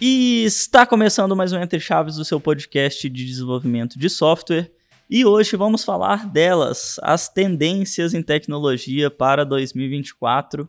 E está começando mais um Entre Chaves do seu podcast de desenvolvimento de software. E hoje vamos falar delas, as tendências em tecnologia para 2024.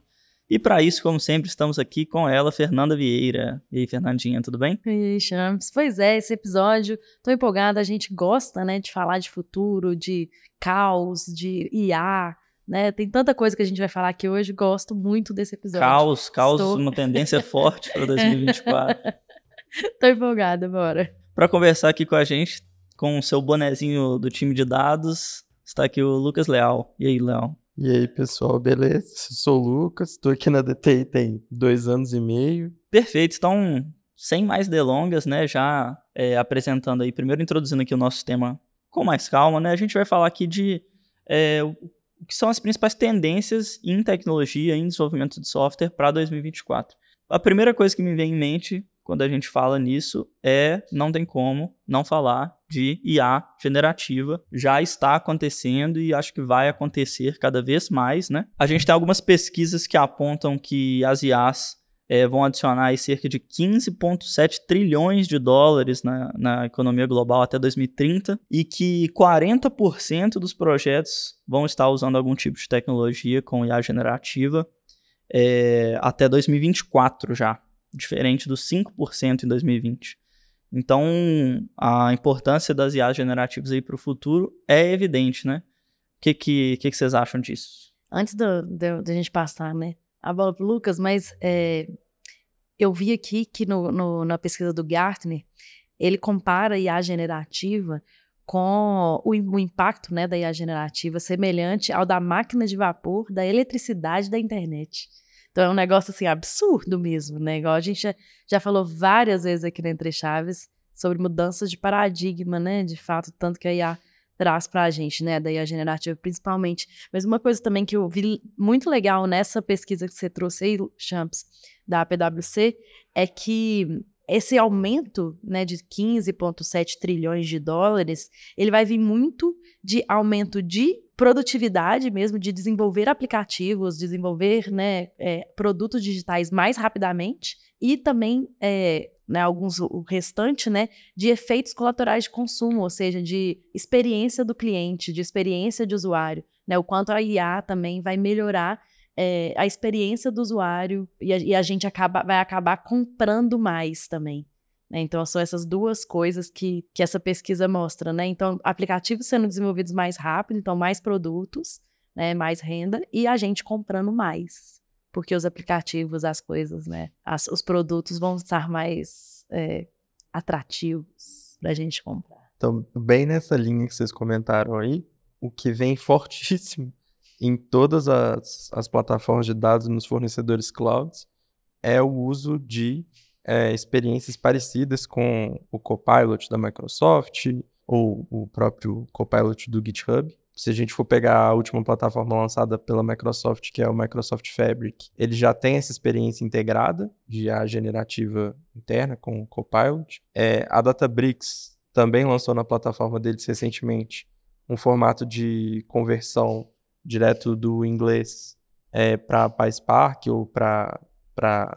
E para isso, como sempre, estamos aqui com ela, Fernanda Vieira. E aí, Fernandinha, tudo bem? E aí, Champs. Pois é, esse episódio, tô empolgada, a gente gosta, né, de falar de futuro, de caos, de IA, né? Tem tanta coisa que a gente vai falar aqui hoje, gosto muito desse episódio. Caos, caos, Estou... uma tendência forte para 2024. Tô empolgada, bora. Para conversar aqui com a gente, com o seu bonezinho do time de dados, está aqui o Lucas Leal. E aí, Leal? E aí, pessoal, beleza? Sou o Lucas, estou aqui na DTI tem dois anos e meio. Perfeito, então, sem mais delongas, né, já é, apresentando aí, primeiro introduzindo aqui o nosso tema com mais calma, né, a gente vai falar aqui de é, o que são as principais tendências em tecnologia, em desenvolvimento de software para 2024. A primeira coisa que me vem em mente quando a gente fala nisso é não tem como não falar de IA generativa. Já está acontecendo e acho que vai acontecer cada vez mais, né? A gente tem algumas pesquisas que apontam que as IAs é, vão adicionar cerca de 15,7 trilhões de dólares na, na economia global até 2030 e que 40% dos projetos vão estar usando algum tipo de tecnologia com IA generativa é, até 2024 já diferente dos 5% em 2020. Então, a importância das IAs generativas aí para o futuro é evidente, né? O que, que, que, que vocês acham disso? Antes da gente passar né, a bola para o Lucas, mas é, eu vi aqui que no, no, na pesquisa do Gartner, ele compara a IA generativa com o, o, impacto né, da IA generativa semelhante ao da máquina de vapor, da eletricidade da internet. Então é um negócio assim absurdo mesmo, né? Igual a gente já, já falou várias vezes aqui no Entre Chaves sobre mudanças de paradigma, né? De fato, tanto que a IA traz para a gente, né? Da IA generativa principalmente. Mas uma coisa também que eu vi muito legal nessa pesquisa que você trouxe aí, Champs, da PwC, é que esse aumento né, de 15,7 trilhões de dólares, ele vai vir muito de aumento de produtividade mesmo, de desenvolver aplicativos, desenvolver né, é, produtos digitais mais rapidamente e também é, né, alguns o restante né, de efeitos colaterais de consumo, ou seja, de experiência do cliente, de experiência de usuário, né, o quanto a IA também vai melhorar é, a experiência do usuário e a, e a gente acaba, vai acabar comprando mais também. Né? Então, são essas duas coisas que, que essa pesquisa mostra, né? Então, aplicativos sendo desenvolvidos mais rápido, então mais produtos, né? mais renda, e a gente comprando mais. Porque os aplicativos, as coisas, né? As, os produtos vão estar mais é, atrativos para a gente comprar. Então, bem nessa linha que vocês comentaram aí, o que vem fortíssimo em todas as, as plataformas de dados nos fornecedores clouds é o uso de é, experiências parecidas com o Copilot da Microsoft ou o próprio Copilot do GitHub. Se a gente for pegar a última plataforma lançada pela Microsoft, que é o Microsoft Fabric, ele já tem essa experiência integrada de IA generativa interna com o Copilot. É, a Databricks também lançou na plataforma deles recentemente um formato de conversão direto do inglês é, para PySpark ou para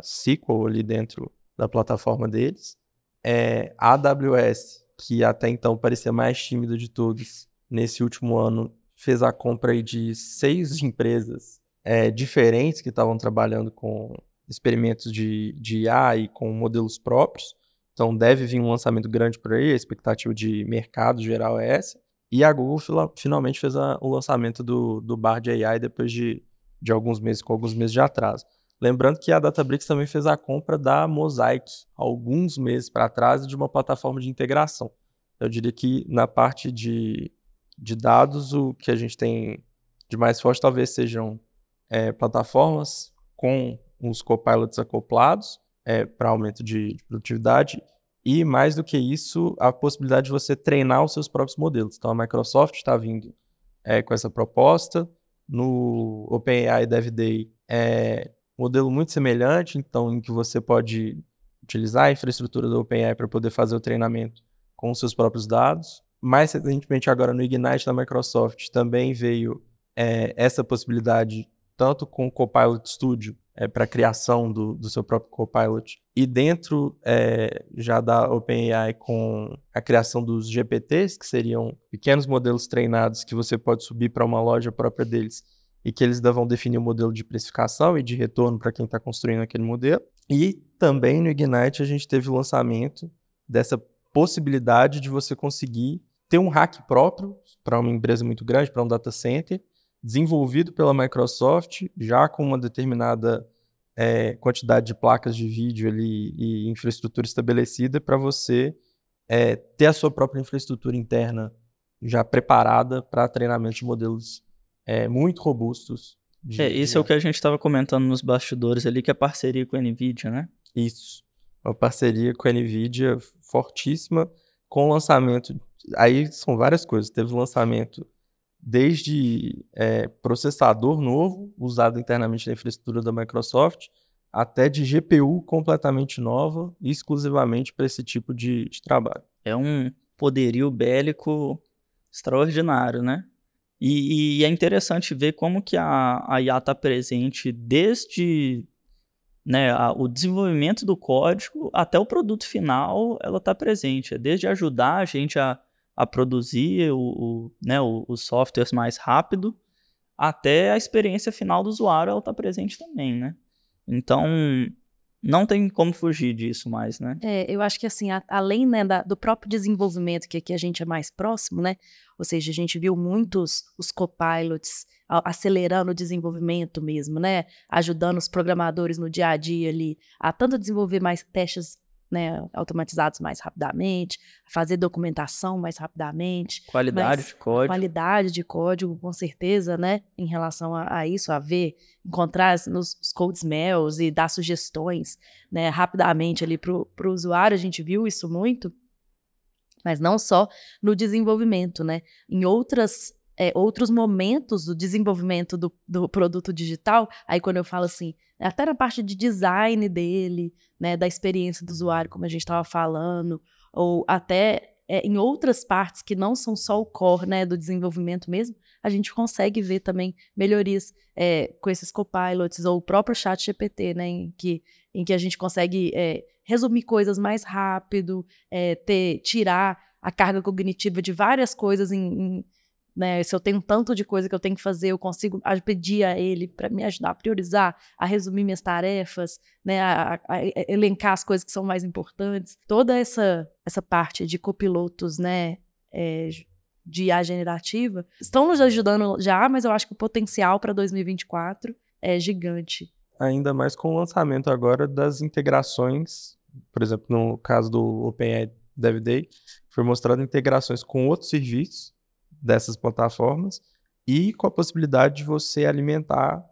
SQL ali dentro da plataforma deles. É, a AWS, que até então parecia mais tímida de todos, nesse último ano fez a compra de seis empresas é, diferentes que estavam trabalhando com experimentos de, de IA e com modelos próprios. Então deve vir um lançamento grande por aí, a expectativa de mercado geral é essa. E a Google finalmente fez a, o lançamento do, do Bard AI depois de, de alguns meses, com alguns meses de atraso. Lembrando que a Databricks também fez a compra da Mosaic alguns meses para trás de uma plataforma de integração. Eu diria que na parte de, de dados, o que a gente tem de mais forte talvez sejam é, plataformas com os copilots acoplados é, para aumento de, de, produtividade e, mais do que isso, a possibilidade de você treinar os seus próprios modelos. Então, a Microsoft está vindo é, com essa proposta. No OpenAI Dev Day, é, modelo muito semelhante, então em que você pode utilizar a infraestrutura do OpenAI para poder fazer o treinamento com os seus próprios dados. Mais recentemente, agora no Ignite da Microsoft, também veio é, essa possibilidade, tanto com o Copilot Studio é, para criação do, do, seu próprio Copilot. E dentro é, já da OpenAI com a criação dos GPTs, que seriam pequenos modelos treinados que você pode subir para uma loja própria deles e que eles vão definir o modelo de precificação e de retorno para quem está construindo aquele modelo. E também no Ignite a gente teve o lançamento dessa possibilidade de você conseguir ter um hack próprio para uma empresa muito grande, para um data center, desenvolvido pela Microsoft, já com uma determinada é, quantidade de placas de vídeo ali e infraestrutura estabelecida para você é, ter a sua própria infraestrutura interna já preparada para treinamento de modelos é, muito robustos. De, é, isso de... é o que a gente estava comentando nos bastidores ali, que é a parceria com a NVIDIA, né? Isso. Uma parceria com a NVIDIA fortíssima, com o lançamento. Aí são várias coisas. Teve o lançamento desde é, processador novo, usado internamente na infraestrutura da Microsoft, até de GPU completamente nova, exclusivamente para esse tipo de, de, trabalho. É um poderio bélico extraordinário, né? E, e é interessante ver como que a, a IA está presente desde né, a, o desenvolvimento do código até o produto final, ela está presente. É desde ajudar a gente a a produzir o, o né, os softwares mais rápido, até a experiência final do usuário ela está presente também, né? Então, não tem como fugir disso mais, né? É, eu acho que assim, a, além né, da, do próprio desenvolvimento, que aqui a gente é mais próximo, né? Ou seja, a gente viu muitos os copilots acelerando o desenvolvimento mesmo, né? Ajudando os programadores no dia a dia ali a tanto desenvolver mais testes né, automatizados mais rapidamente, fazer documentação mais rapidamente. Qualidade de código. Qualidade de código, com certeza, né, em relação a, a isso, a ver, encontrar nos code smells e dar sugestões, né, rapidamente ali para o usuário, a gente viu isso muito, mas não só no desenvolvimento, né, em outras é, outros momentos do desenvolvimento do, do, produto digital, aí quando eu falo assim, até na parte de design dele, né, da experiência do usuário, como a gente estava falando, ou até é, em outras partes que não são só o core né, do desenvolvimento mesmo, a gente consegue ver também melhorias é, com esses copilots ou o próprio chat GPT, né, em, que, em que a gente consegue é, resumir coisas mais rápido, é, ter, tirar a carga cognitiva de várias coisas em, em né? Se eu tenho tanto de coisa que eu tenho que fazer, eu consigo pedir a ele para me ajudar a priorizar, a resumir minhas tarefas, né? A, a, a, elencar as coisas que são mais importantes. Toda essa essa parte de copilotos, né? É, de IA generativa estão nos ajudando já, mas eu acho que o potencial para 2024 é gigante. Ainda mais com o lançamento agora das integrações, por exemplo, no caso do OpenAI Dev Day, foi mostrado integrações com outros serviços dessas plataformas e com a possibilidade de você alimentar,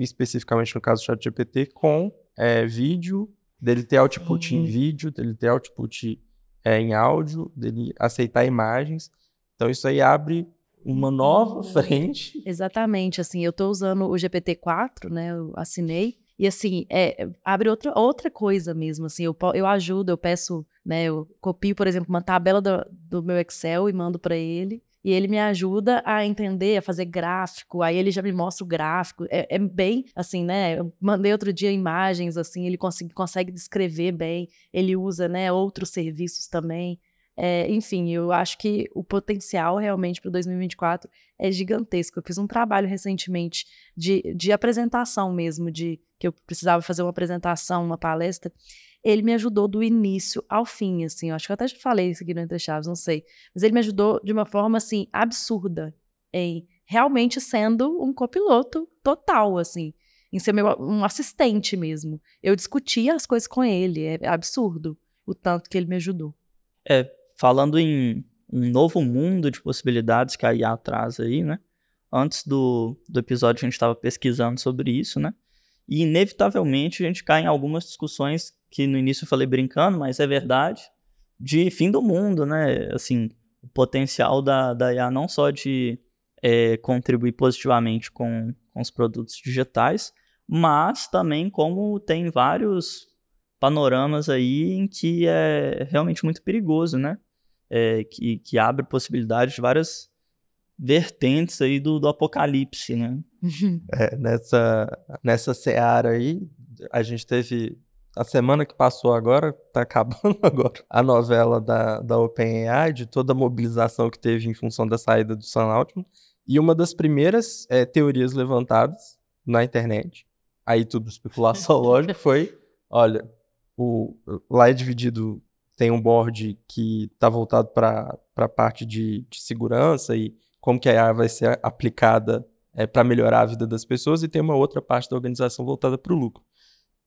especificamente no caso do ChatGPT, com é, vídeo, dele ter output Sim. em vídeo, dele ter output é, em áudio, dele aceitar imagens. Então isso aí abre uma nova frente. Exatamente, assim, eu estou usando o GPT-4, né, eu assinei, e assim, é, abre outra, outra coisa mesmo, assim, eu, eu ajudo, eu peço, né, eu copio, por exemplo, uma tabela do, do meu Excel e mando para ele, e ele me ajuda a entender, a fazer gráfico, aí ele já me mostra o gráfico, é, é bem, assim, né, eu mandei outro dia imagens, assim, ele consegue, consegue descrever bem, ele usa, né, outros serviços também, é, enfim, eu acho que o potencial realmente para 2024 é gigantesco. Eu fiz um trabalho recentemente de, de apresentação mesmo, de que eu precisava fazer uma apresentação, uma palestra, ele me ajudou do início ao fim, assim. Eu acho que eu até falei isso aqui no Entre Chaves, não sei. Mas ele me ajudou de uma forma, assim, absurda em realmente sendo um copiloto total, assim. Em ser meu, um assistente mesmo. Eu discutia as coisas com ele. É absurdo o tanto que ele me ajudou. É, falando em um novo mundo de possibilidades que a IA traz aí, né? Antes do, do episódio a gente estava pesquisando sobre isso, né? E inevitavelmente a gente cai em algumas discussões que no início eu falei brincando, mas é verdade, de fim do mundo, né? Assim, o potencial da, da IA não só de é, contribuir positivamente com, com os produtos digitais, mas também como tem vários panoramas aí em que é realmente muito perigoso, né? É, que, que abre possibilidades de várias vertentes aí do, do apocalipse, né? É, nessa, nessa seara aí, a gente teve a semana que passou agora, tá acabando agora, a novela da, da OpenAI, de toda a mobilização que teve em função da saída do Sam Altman. E uma das primeiras é, teorias levantadas na internet, aí tudo especulação lógica, foi, olha, o, lá é dividido, tem um board que está voltado para a parte de, de segurança e como que a AI vai ser aplicada é, para melhorar a vida das pessoas, e tem uma outra parte da organização voltada para o lucro.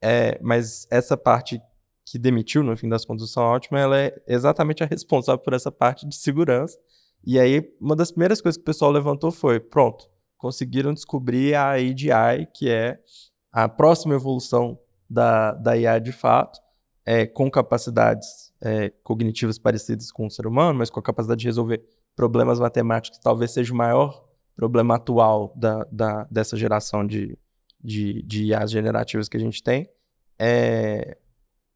É, mas essa parte que demitiu, no fim das contas, o ótima, ela é exatamente a responsável por essa parte de segurança. E aí, uma das primeiras coisas que o pessoal levantou foi: pronto, conseguiram descobrir a AGI, que é a próxima evolução da, da IA de fato, é, com capacidades é, cognitivas parecidas com o ser humano, mas com a capacidade de resolver problemas matemáticos, talvez seja o maior problema atual da, da, dessa geração de, de, de IAs generativas que a gente tem. É...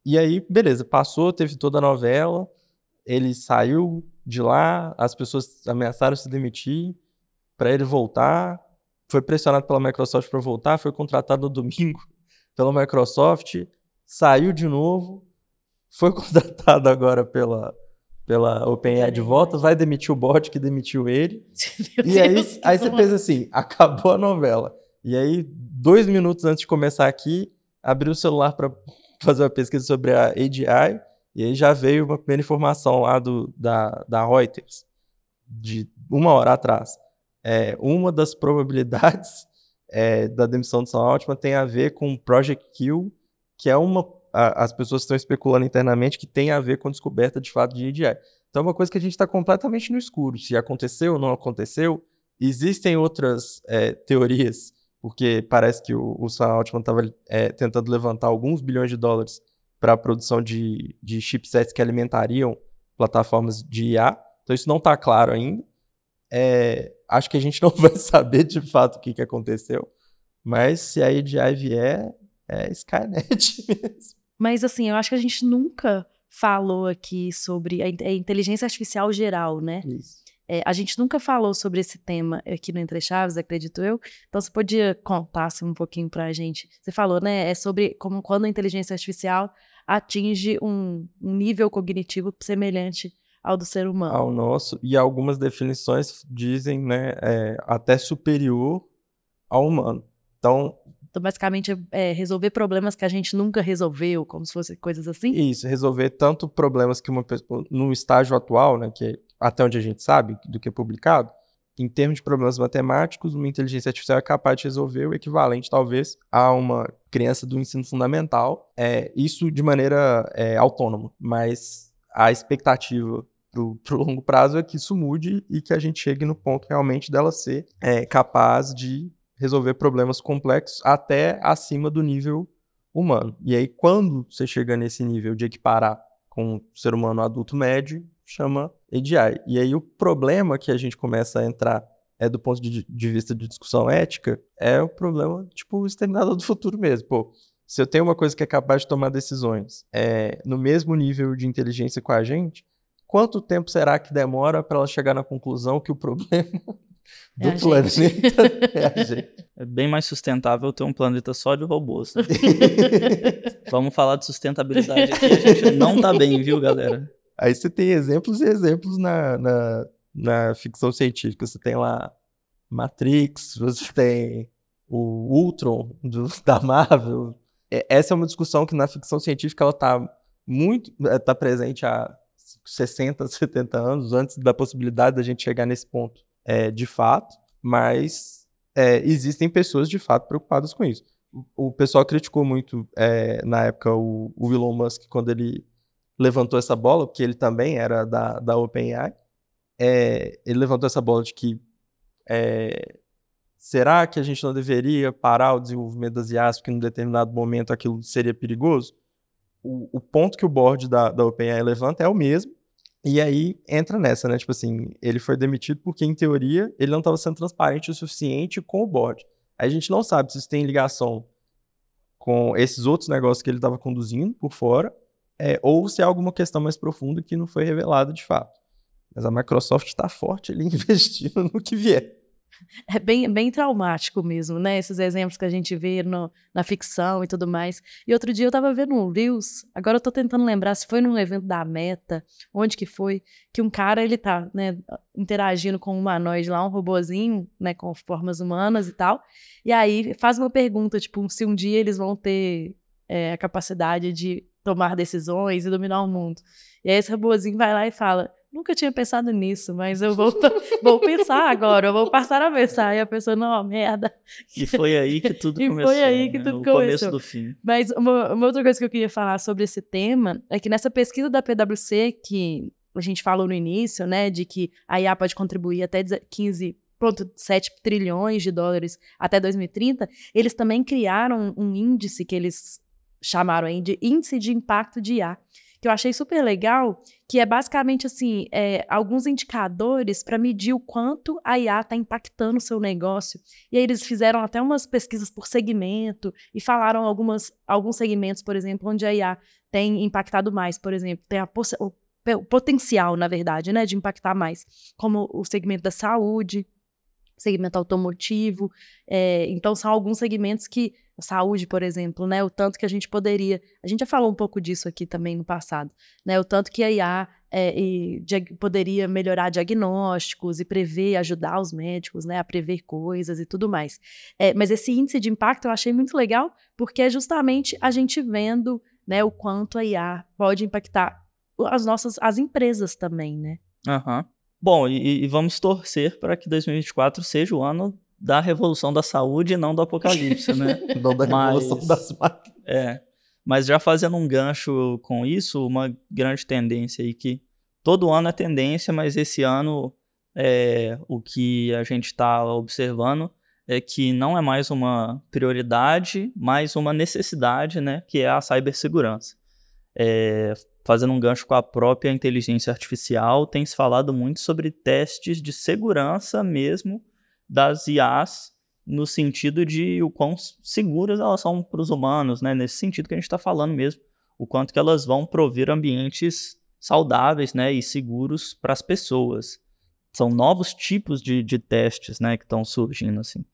E aí, beleza, passou, teve toda a novela, ele saiu de lá, as pessoas ameaçaram se demitir para ele voltar, foi pressionado pela Microsoft para voltar, foi contratado no domingo pela Microsoft, saiu de novo, foi contratado agora pela, pela OpenAI de volta, vai demitir o bot que demitiu ele. Meu e Deus, aí, aí você pensa assim, acabou a novela. E aí, dois minutos antes de começar aqui, abri o celular para fazer uma pesquisa sobre a AGI, e aí já veio uma primeira informação lá do, da, da Reuters, de uma hora atrás. É, uma das probabilidades é, da demissão do Sam Altman tem a ver com Project Q, que é uma. A, as pessoas estão especulando internamente que tem a ver com a descoberta de fato de AGI. Então é uma coisa que a gente está completamente no escuro. Se aconteceu ou não aconteceu, existem outras é, teorias porque parece que o, o Sam Altman estava é, tentando levantar alguns bilhões de dólares para a produção de, de chipsets que alimentariam plataformas de IA. Então isso não está claro ainda. É, acho que a gente não vai saber de fato o que, que aconteceu. Mas se a EDI vier, é Skynet mesmo. Mas assim, eu acho que a gente nunca falou aqui sobre a, a inteligência artificial geral, né? Isso. É, a gente nunca falou sobre esse tema aqui no Entre Chaves, acredito eu. Então, você podia contar assim, um pouquinho para a gente? Você falou, né? É sobre como quando a inteligência artificial atinge um, um nível cognitivo semelhante ao do ser humano. Ao nosso. E algumas definições dizem, né, é, até superior ao humano. Então, então, basicamente, é resolver problemas que a gente nunca resolveu, como se fossem coisas assim? Isso, resolver tanto problemas que uma pessoa, no estágio atual, né, que até onde a gente sabe, do que é publicado, em termos de problemas matemáticos, uma inteligência artificial é capaz de resolver o equivalente, talvez, a uma criança do ensino fundamental, é, isso de maneira é, autônoma, mas a expectativa para o longo prazo é que isso mude e que a gente chegue no ponto realmente dela ser é, capaz de resolver problemas complexos até acima do nível humano. E aí, quando você chega nesse nível de equiparar com o ser humano adulto médio, chama AGI. E aí o problema que a gente começa a entrar é do ponto de, de vista de discussão ética, é o problema, tipo, o exterminador do futuro mesmo. Pô, se eu tenho uma coisa que é capaz de tomar decisões é, no mesmo nível de inteligência com a gente, quanto tempo será que demora para ela chegar na conclusão que o problema do é planeta é a gente? É bem mais sustentável ter um planeta só de robôs. Né? Vamos falar de sustentabilidade aqui. A gente não tá bem, viu, galera? Aí você tem exemplos e exemplos na, na, na ficção científica. Você tem lá Matrix, você tem o Ultron do, da Marvel. É, essa é uma discussão que na ficção científica ela está muito tá presente há 60, 70 anos, antes da possibilidade da gente chegar nesse ponto é, de fato, mas é, existem pessoas de fato preocupadas com isso. O, o pessoal criticou muito é, na época o, o Elon Musk quando ele levantou essa bola, porque ele também era da, da OpenAI, é, ele levantou essa bola de que é, será que a gente não deveria parar o desenvolvimento das IAs porque em um determinado momento aquilo seria perigoso? O, o ponto que o board da, da OpenAI levanta é o mesmo, e aí entra nessa, né? Tipo assim, ele foi demitido porque, em teoria, ele não estava sendo transparente o suficiente com o board. A gente não sabe se isso tem ligação com esses outros negócios que ele estava conduzindo por fora, é, ou se há alguma questão mais profunda que não foi revelada de fato. Mas a Microsoft está forte ali investindo no que vier. É bem, bem traumático mesmo, né? Esses exemplos que a gente vê no, na ficção e tudo mais. E outro dia eu tava vendo um Reels, agora eu tô tentando lembrar se foi num evento da Meta, onde que foi, que um cara, ele tá, né, interagindo com um humanoide lá, um robozinho, né, com formas humanas e tal. E aí faz uma pergunta, tipo, se um dia eles vão ter é, a capacidade de tomar decisões e dominar o mundo. E aí esse robozinho vai lá e fala: Nunca tinha pensado nisso, mas eu vou, vou pensar agora, eu vou passar a pensar. E a pessoa, não, merda. E foi aí que tudo e começou. foi aí que né? tudo o começou. começo do fim. Mas uma, uma, outra coisa que eu queria falar sobre esse tema é que nessa pesquisa da PwC, que a gente falou no início, né, de que a IA pode contribuir até 15,7 trilhões de dólares até 2030, eles também criaram um índice que eles chamaram aí de índice de impacto de IA que eu achei super legal, que é basicamente assim, é, alguns indicadores para medir o quanto a IA está impactando o seu negócio. E aí eles fizeram até umas pesquisas por segmento e falaram algumas, alguns segmentos, por exemplo, onde a IA tem impactado mais, por exemplo, tem a o, potencial, na verdade, né, de impactar mais, como o segmento da saúde, segmento automotivo. É, então, são alguns segmentos que saúde, por exemplo, né? O tanto que a gente poderia. A gente já falou um pouco disso aqui também no passado, né? O tanto que a IA é, poderia melhorar diagnósticos e prever, ajudar os médicos, né? A prever coisas e tudo mais. É, mas esse índice de impacto eu achei muito legal, porque é justamente a gente vendo, né? O quanto a IA pode impactar as nossas as empresas também, né? Uhum. Bom, e, e vamos torcer para que 2024 seja o ano da revolução da saúde e não do apocalipse, né? não da revolução mas, das máquinas. É. Mas já fazendo um gancho com isso, uma grande tendência aí que todo ano é tendência, mas esse ano é, o que a gente está observando é que não é mais uma prioridade, mas uma necessidade, né? Que é a cibersegurança. É, fazendo um gancho com a própria inteligência artificial, tem se falado muito sobre testes de segurança mesmo das IAs no sentido de o quão seguras elas são para os humanos, né? Nesse sentido que a gente está falando mesmo, o quanto que elas vão prover ambientes saudáveis, né, e seguros para as pessoas. São novos tipos de, de testes, né, que estão surgindo assim.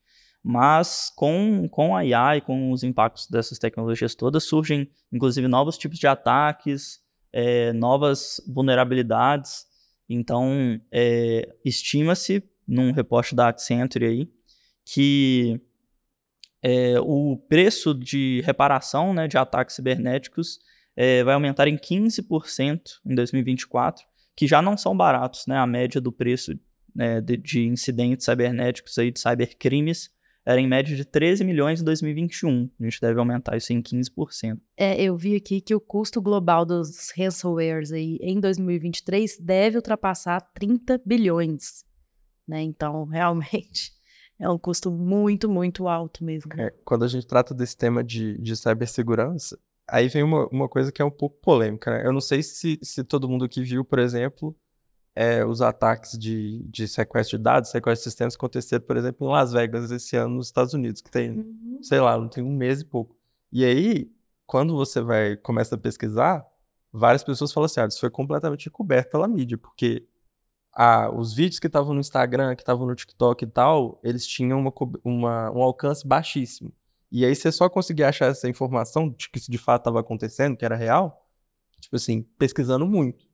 Mas com, com a IA e com os impactos dessas tecnologias todas, surgem inclusive novos tipos de ataques, é, novas vulnerabilidades. Então, é, estima-se num reporte da Accenture aí, que é, o preço de reparação né, de ataques cibernéticos é, vai aumentar em 15% em 2024, que já não são baratos, né? A média do preço né, de, de, incidentes cibernéticos aí, de cybercrimes era em média de 13 milhões em 2021. A gente deve aumentar isso em 15%. É, eu vi aqui que o custo global dos ransomwares aí em 2023 deve ultrapassar 30 bilhões né? Então, realmente é um custo muito, muito alto mesmo. É, quando a gente trata desse tema de, de cibersegurança, aí vem uma, uma coisa que é um pouco polêmica, né? Eu não sei se, se todo mundo que viu, por exemplo, é, os ataques de, de sequestro de dados, sequestro de sistemas aconteceram, por exemplo, em Las Vegas esse ano nos Estados Unidos, que tem, uhum. sei lá, não tem um mês e pouco. E aí, quando você vai começa a pesquisar, várias pessoas falam assim, ah, isso foi completamente coberto pela mídia, porque a, os vídeos que estavam no Instagram, que estavam no TikTok e tal, eles tinham uma, uma, um alcance baixíssimo. E aí você só conseguia achar essa informação de que isso de fato estava acontecendo, que era real, tipo assim, pesquisando muito.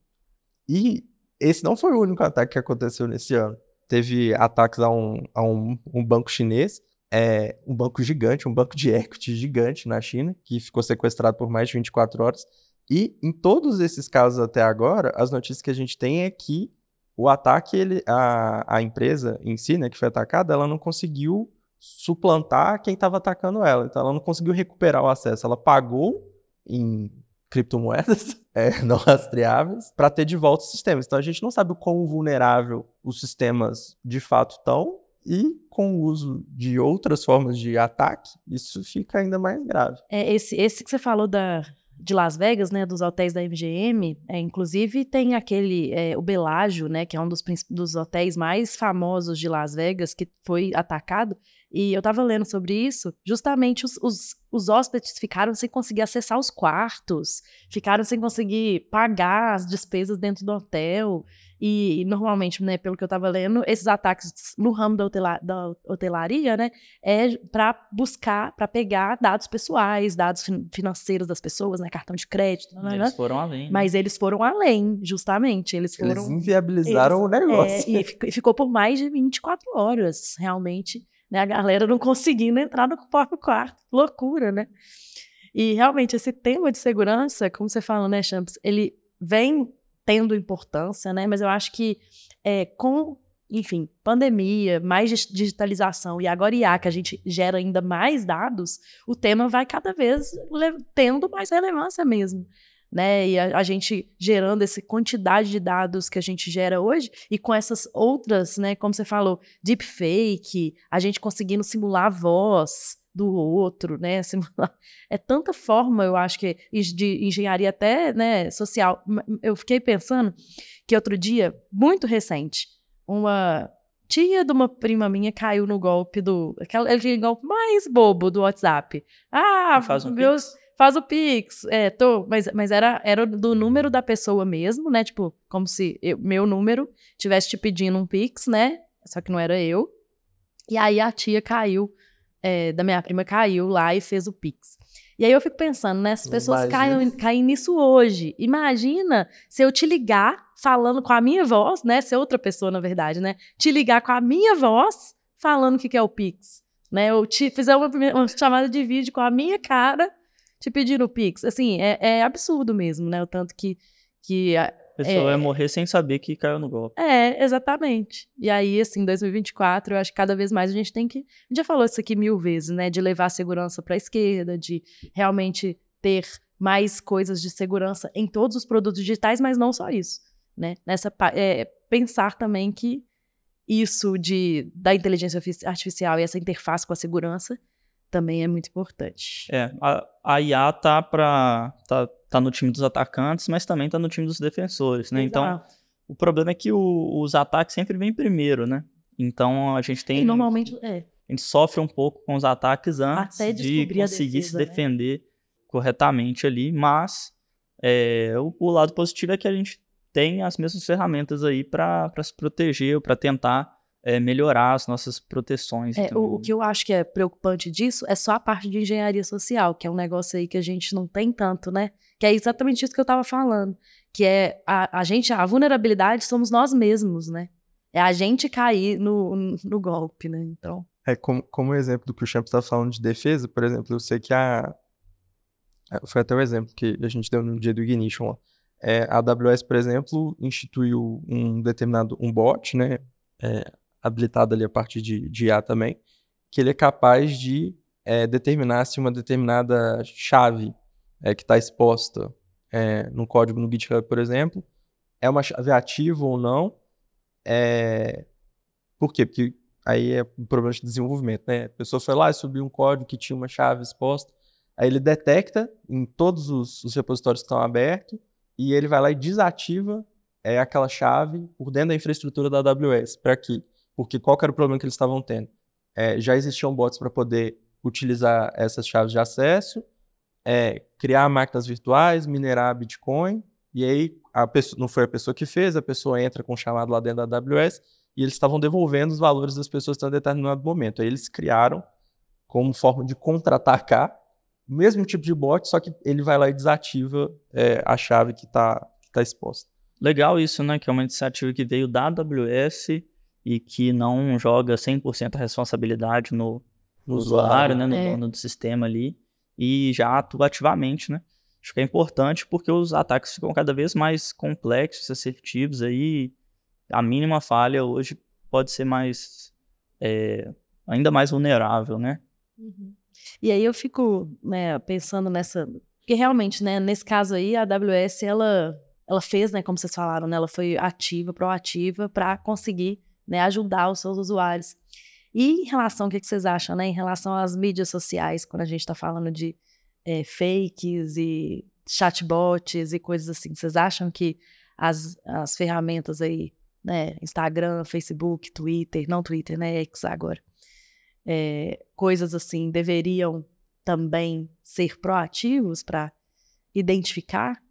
E esse não foi o único ataque que aconteceu nesse ano. Teve ataques a um, a um, um banco chinês, é, um banco gigante, um banco de equity gigante na China, que ficou sequestrado por mais de 24 horas. E em todos esses casos até agora, as notícias que a gente tem é que o ataque, ele, a, a empresa em si, né, que foi atacada, ela não conseguiu suplantar quem estava atacando ela. Então, ela não conseguiu recuperar o acesso. Ela pagou em criptomoedas é, não rastreáveis para ter de volta os sistemas. Então, a gente não sabe o quão vulnerável os sistemas de fato estão e com o uso de outras formas de ataque, isso fica ainda mais grave. É, esse, esse que você falou da, de Las Vegas, né, dos hotéis da MGM, é, inclusive tem aquele, é, o Belágio, né, que é um dos, dos hotéis mais famosos de Las Vegas, que foi atacado, E eu tava lendo sobre isso, justamente os, os, os hóspedes ficaram sem conseguir acessar os quartos, ficaram sem conseguir pagar as despesas dentro do hotel. E, e, normalmente, né, pelo que eu estava lendo, esses ataques no ramo da, hotela, da hotelaria, né, é para buscar, para pegar dados pessoais, dados fin financeiros das pessoas, né, cartão de crédito. Né, eles foram além. Né? Mas eles foram além, justamente. Eles foram. Eles inviabilizaram eles, o negócio. É, e ficou por mais de 24 horas, realmente, né, a galera não conseguindo entrar no próprio quarto. Loucura, né? E realmente esse tema de segurança, como você fala, né, Champs, ele vem tendo importância, né? Mas eu acho que é, com, enfim, pandemia, mais digitalização e agora IA, que a gente gera ainda mais dados, o tema vai cada vez tendo mais relevância mesmo. Né, e a, a, gente gerando essa quantidade de dados que a gente gera hoje, e com essas outras, né, como você falou, deepfake, a gente conseguindo simular a voz, do outro, né? É tanta forma, eu acho que de engenharia até, né, social. Eu fiquei pensando que outro dia, muito recente, uma tia de uma prima minha caiu no golpe do aquele golpe mais bobo do WhatsApp. Ah, um meus Pix. Faz o Pix. É, tô, mas, mas era, era do número da pessoa mesmo, né? Tipo, como se eu, meu número tivesse te pedindo um Pix, né? Só que não era eu. E aí a tia caiu é, da minha prima caiu lá e fez o Pix. E aí eu fico pensando, né? As pessoas caem, caem nisso hoje. Imagina se eu te ligar falando com a minha voz, né? Ser outra pessoa, na verdade, né? Te ligar com a minha voz falando o que, que é o Pix. Né? Eu te fizer uma, uma chamada de vídeo com a minha cara te pedindo o Pix. Assim, é, é absurdo mesmo, né? O tanto que, que a pessoa é, vai morrer sem saber que caiu no golpe. É, exatamente. E aí, assim, 2024, eu acho que cada vez mais a gente tem que. A gente já falou isso aqui mil vezes, né? De levar a segurança para a esquerda, de realmente ter mais coisas de segurança em todos os produtos digitais, mas não só isso, né? Nessa é, pensar também que isso de da inteligência artificial e essa interface com a segurança também é muito importante. É, a, a IA tá para tá, tá no time dos atacantes, mas também tá no time dos defensores, né? Então, Exato. Então, o problema é que o, os ataques sempre vêm primeiro, né? Então, a gente tem... E normalmente, é. A gente sofre um pouco com os ataques antes de conseguir defesa, se né? defender né? corretamente ali, mas é, o, o, lado positivo é que a gente tem as mesmas ferramentas aí para se proteger, para tentar é, melhorar as nossas proteções. É, o, o, que eu acho que é preocupante disso é só a parte de engenharia social, que é um negócio aí que a gente não tem tanto, né? Que é exatamente isso que eu estava falando. Que é a, a gente, a vulnerabilidade somos nós mesmos, né? É a gente cair no, no golpe, né? Então. É como, como exemplo do que o Champ está falando de defesa, por exemplo, eu sei que a. Foi até o exemplo que a gente deu no dia do Ignition lá. É, a AWS, por exemplo, instituiu um determinado um bot, né? É, habilitado ali a partir de, de IA também, que ele é capaz de é, determinar se uma determinada chave é, que está exposta é, no código no GitHub, por exemplo, é uma chave ativa ou não. É... Por quê? Porque aí é um problema de desenvolvimento, né? A pessoa foi lá e subiu um código que tinha uma chave exposta, aí ele detecta em todos os, os repositórios que estão abertos e ele vai lá e desativa é, aquela chave por dentro da infraestrutura da AWS, para que porque qual era o problema que eles estavam tendo? É, já existiam bots para poder utilizar essas chaves de acesso, é, criar máquinas virtuais, minerar Bitcoin, e aí pessoa, não foi a pessoa que fez, a pessoa entra com um chamado lá dentro da AWS e eles estavam devolvendo os valores das pessoas em um determinado momento. Aí eles criaram como forma de contra-atacar o mesmo tipo de bot, só que ele vai lá e desativa é, a chave que está tá exposta. Legal isso, né? Que é uma iniciativa que veio da AWS e que não joga 100% a responsabilidade no, no usuário, né, no é. dono do sistema ali, e já atua ativamente, né? Acho que é importante porque os ataques ficam cada vez mais complexos, assertivos aí, a mínima falha hoje pode ser mais, é, ainda mais vulnerável, né? Uhum. E aí eu fico né, pensando nessa, porque realmente, né, nesse caso aí, a AWS, ela, ela fez, né, como vocês falaram, né, ela foi ativa, proativa para conseguir né, ajudar os seus usuários. E em relação, o que, vocês acham, né, em relação às mídias sociais, quando a gente está falando de é, fakes e chatbots e coisas assim, vocês acham que as, as ferramentas aí, né, Instagram, Facebook, Twitter, não Twitter, né, X agora, é, coisas assim deveriam também ser proativos para identificar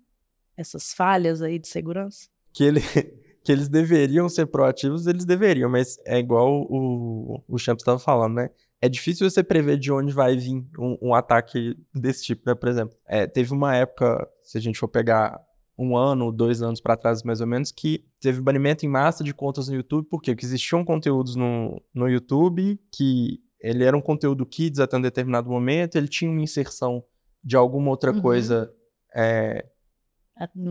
essas falhas aí de segurança? Que, ele, que eles deveriam ser proativos, eles deveriam, mas é igual o, o Champs estava falando, né? É difícil você prever de onde vai vir um, um ataque desse tipo, né? Por exemplo, é, teve uma época, se a gente for pegar um ano, dois anos para trás mais ou menos, que teve banimento em massa de contas no YouTube, por quê? Porque existiam conteúdos no, no YouTube que ele era um conteúdo kids até um determinado momento, ele tinha uma inserção de alguma outra uhum. coisa é,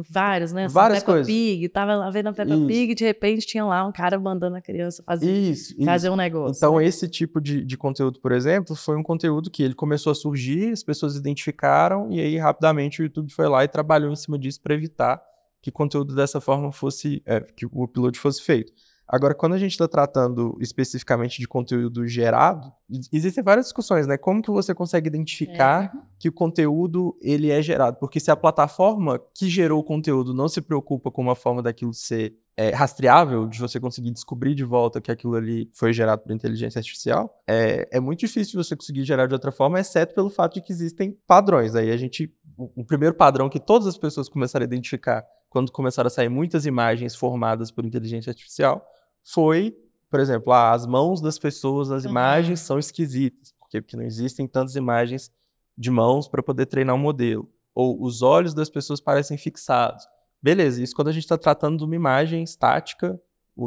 Vários, né? Várias Peppa coisas. Pig, tava lá vendo a Peppa Isso. Pig e de repente tinha lá um cara mandando a criança fazer, isso, fazer isso. um negócio. Então, né? esse tipo de, de conteúdo, por exemplo, foi um conteúdo que ele começou a surgir, as pessoas identificaram, e aí rapidamente o YouTube foi lá e trabalhou em cima disso para evitar que conteúdo dessa forma fosse, é, que o upload fosse feito. Agora, quando a gente está tratando especificamente de conteúdo gerado, existem várias discussões, né? Como que você consegue identificar é. que o conteúdo ele é gerado? Porque se a plataforma que gerou o conteúdo não se preocupa com uma forma daquilo ser é, rastreável, de você conseguir descobrir de volta que aquilo ali foi gerado por inteligência artificial, é, é muito difícil você conseguir gerar de outra forma, exceto pelo fato de que existem padrões. Aí a gente, o, o primeiro padrão que todas as pessoas começaram a identificar quando começaram a sair muitas imagens formadas por inteligência artificial foi, por exemplo, ah, as mãos das pessoas nas uhum. imagens são esquisitas, porque, porque não existem tantas imagens de mãos para poder treinar um modelo. Ou os olhos das pessoas parecem fixados. Beleza, isso quando a gente está tratando de uma imagem estática,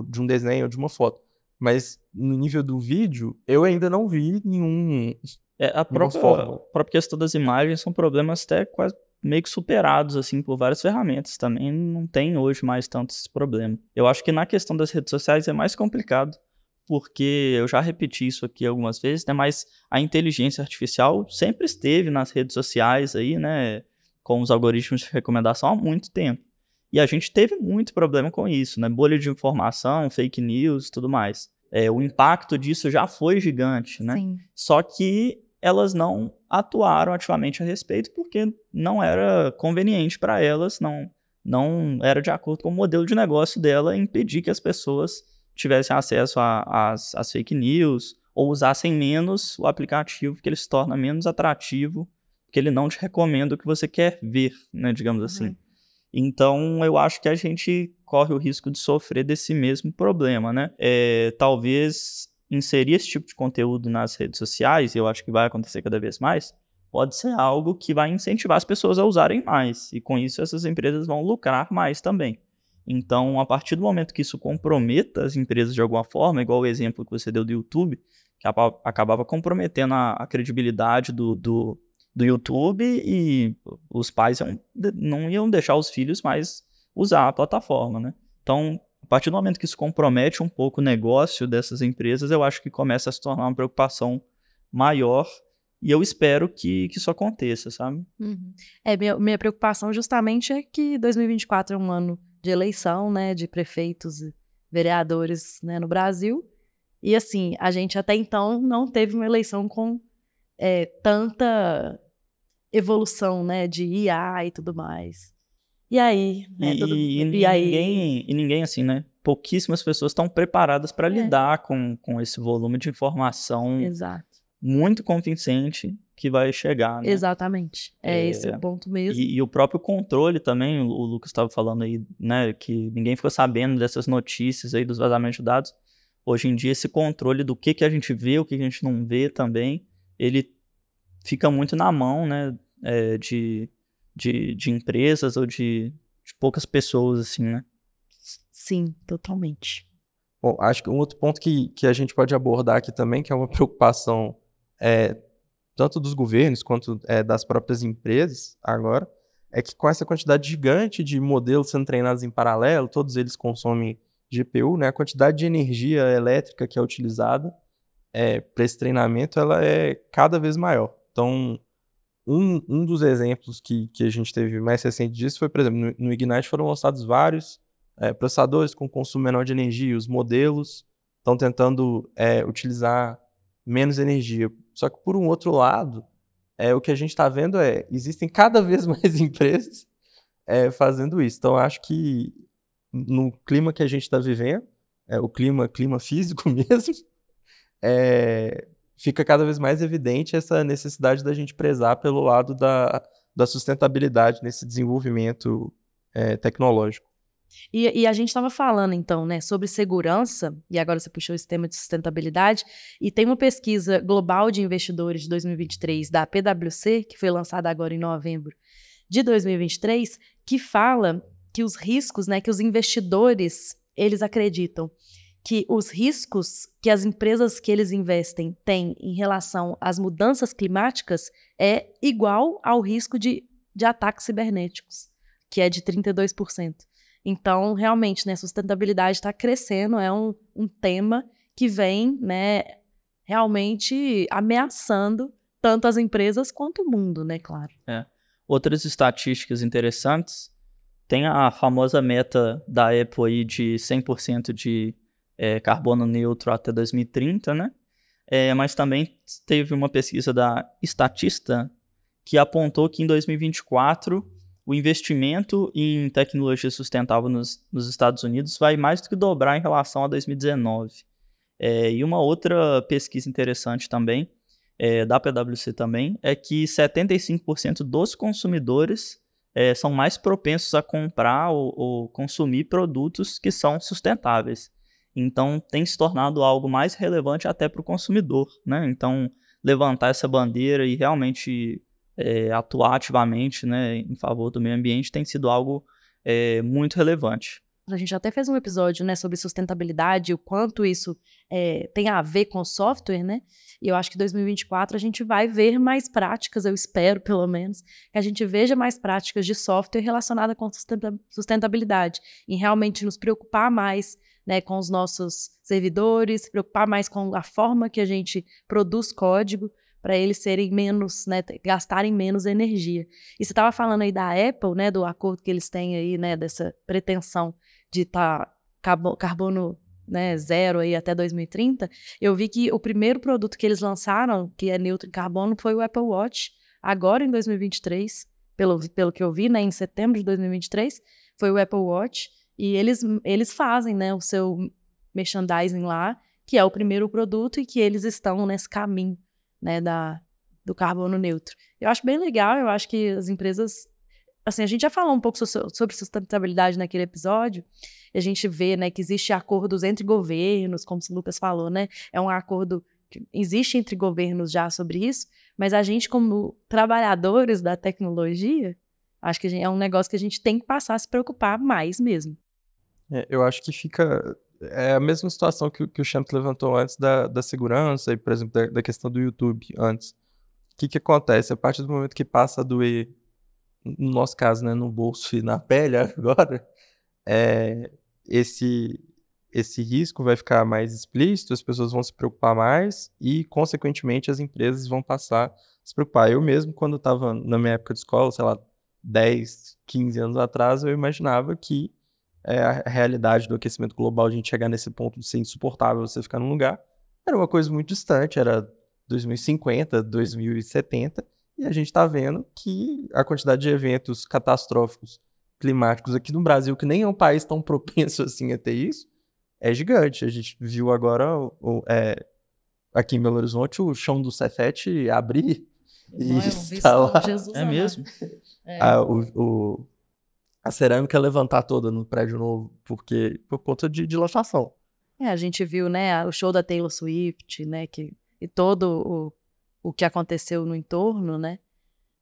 de um desenho ou de uma foto. Mas no nível do vídeo, eu ainda não vi nenhum. É, a, própria, a própria questão das imagens são problemas até quase meio que superados assim por várias ferramentas. Também não tem hoje mais tanto esse problema. Eu acho que na questão das redes sociais é mais complicado, porque eu já repeti isso aqui algumas vezes, né, mas a inteligência artificial sempre esteve nas redes sociais aí, né, com os algoritmos de recomendação há muito tempo. E a gente teve muito problema com isso, né? Bolha de informação, fake news, tudo mais. É, o impacto disso já foi gigante, né? Sim. Só que elas não atuaram ativamente a respeito porque não era conveniente para elas, não, não era de acordo com o modelo de negócio dela impedir que as pessoas tivessem acesso às fake news ou usassem menos o aplicativo, que ele se torna menos atrativo, que ele não te recomenda o que você quer ver, né, digamos assim. Uhum. Então, eu acho que a gente corre o risco de sofrer desse mesmo problema, né? É, talvez inserir esse tipo de conteúdo nas redes sociais, eu acho que vai acontecer cada vez mais, pode ser algo que vai incentivar as pessoas a usarem mais. E com isso, essas empresas vão lucrar mais também. Então, a partir do momento que isso comprometa as empresas de alguma forma, igual o exemplo que você deu do YouTube, que acabava comprometendo a, a credibilidade do, do, do, YouTube e os pais não iam deixar os filhos mais usar a plataforma, né? Então, a partir do momento que isso compromete um pouco o negócio dessas empresas, eu acho que começa a se tornar uma preocupação maior e eu espero que, que isso aconteça, sabe? Uhum. É, minha, minha preocupação justamente é que 2024 é um ano de eleição, né, de prefeitos e vereadores né, no Brasil. E assim, a gente até então não teve uma eleição com é, tanta evolução, né, de IA e tudo mais. E aí? Né, e, e, e, ninguém, aí? e ninguém, assim, né? Pouquíssimas pessoas estão preparadas para é. lidar com, com esse volume de informação Exato. muito convincente que vai chegar. Né? Exatamente. É, é, esse o ponto mesmo. E, e o próprio controle também, o, o Lucas estava falando aí, né? Que ninguém ficou sabendo dessas notícias aí dos vazamentos de dados. Hoje em dia, esse controle do que, que a gente vê, o que, que a gente não vê também, ele fica muito na mão, né? É, de de, de empresas ou de, de poucas pessoas, assim, né? Sim, totalmente. Bom, acho que um outro ponto que, que a gente pode abordar aqui também, que é uma preocupação é, tanto dos governos quanto é, das próprias empresas agora, é que com essa quantidade gigante de modelos sendo treinados em paralelo, todos eles consomem GPU, né, a quantidade de energia elétrica que é utilizada é, para esse treinamento ela é cada vez maior. Então, um, um dos exemplos que, que a gente teve mais recente disso foi, por exemplo, no, no Ignite foram lançados vários é, processadores com consumo menor de energia. Os modelos estão tentando é, utilizar menos energia. Só que, por um outro lado, é, o que a gente está vendo é existem cada vez mais empresas é, fazendo isso. Então, acho que no clima que a gente está vivendo, é, o clima, clima físico mesmo, é, fica cada vez mais evidente essa necessidade da gente prezar pelo lado da, da sustentabilidade nesse desenvolvimento é, tecnológico. E, e, a gente estava falando, então, né, sobre segurança, e agora você puxou esse tema de sustentabilidade, e tem uma pesquisa global de investidores de 2023 da PwC, que foi lançada agora em novembro de 2023, que fala que os riscos, né, que os investidores, eles acreditam que os riscos que as empresas que eles investem têm em relação às mudanças climáticas é igual ao risco de, de ataques cibernéticos, que é de 32%. Então, realmente, né, sustentabilidade está crescendo, é um, um tema que vem né, realmente ameaçando tanto as empresas quanto o mundo, né, claro. É. Outras estatísticas interessantes, tem a famosa meta da Apple aí de 100% de é, carbono neutro até 2030, né? É, mas também teve uma pesquisa da Statista que apontou que em 2024 o investimento em tecnologia sustentável nos, nos, Estados Unidos vai mais do que dobrar em relação a 2019. É, e uma outra pesquisa interessante também, é, da PwC também, é que 75% dos consumidores é, são mais propensos a comprar ou, ou consumir produtos que são sustentáveis. Então, tem se tornado algo mais relevante até para o consumidor. Né? Então, levantar essa bandeira e realmente é, atuar ativamente né, em favor do meio ambiente tem sido algo é, muito relevante. A gente até fez um episódio né, sobre sustentabilidade, o quanto isso é, tem a ver com software, né? E eu acho que 2024 a gente vai ver mais práticas, eu espero pelo menos, que a gente veja mais práticas de software relacionada com sustentabilidade, em realmente nos preocupar mais né, com os nossos servidores, se preocupar mais com a forma que a gente produz código, para eles serem menos, né, gastarem menos energia. E você estava falando aí da Apple, né, do acordo que eles têm aí, né, dessa pretensão de estar tá carbono né, zero aí até 2030. Eu vi que o primeiro produto que eles lançaram, que é neutro em carbono, foi o Apple Watch, agora em 2023, pelo, pelo que eu vi, né, em setembro de 2023, foi o Apple Watch, e eles, eles fazem, né, o seu merchandising lá, que é o primeiro produto e que eles estão nesse caminho né, da, do carbono neutro. Eu acho bem legal, eu acho que as empresas. Assim, a gente já falou um pouco sobre sustentabilidade naquele episódio, a gente vê né, que existe acordos entre governos, como o Lucas falou, né? É um acordo que existe entre governos já sobre isso, mas a gente, como trabalhadores da tecnologia, acho que é um negócio que a gente tem que passar a se preocupar mais mesmo. É, eu acho que fica é a mesma situação que, que o Champ levantou antes da, da segurança e, por exemplo, da, da questão do YouTube antes. O que, que acontece? A partir do momento que passa a doer, no nosso caso, né, no bolso e na pele agora, é, esse, esse risco vai ficar mais explícito, as pessoas vão se preocupar mais e, consequentemente, as empresas vão passar a se preocupar. Eu mesmo, quando estava na minha época de escola, sei lá, 10, 15 anos atrás, eu imaginava que é, a realidade do aquecimento global, a gente chegar nesse ponto de ser insuportável você ficar num lugar, era uma coisa muito distante, era 2050, 2070, e a gente está vendo que a quantidade de eventos catastróficos climáticos aqui no Brasil, que nem é um país tão propenso assim a ter isso, é gigante. A gente viu agora o, é, aqui em Belo Horizonte o chão do Cefete abrir e Não, está lá. é mesmo? É. Ah, o, o, a cerâmica levantar toda no prédio novo, porque por conta de dilatação. É, a gente viu, né, o show da Taylor Swift, né, que, e todo o, o que aconteceu no entorno, né,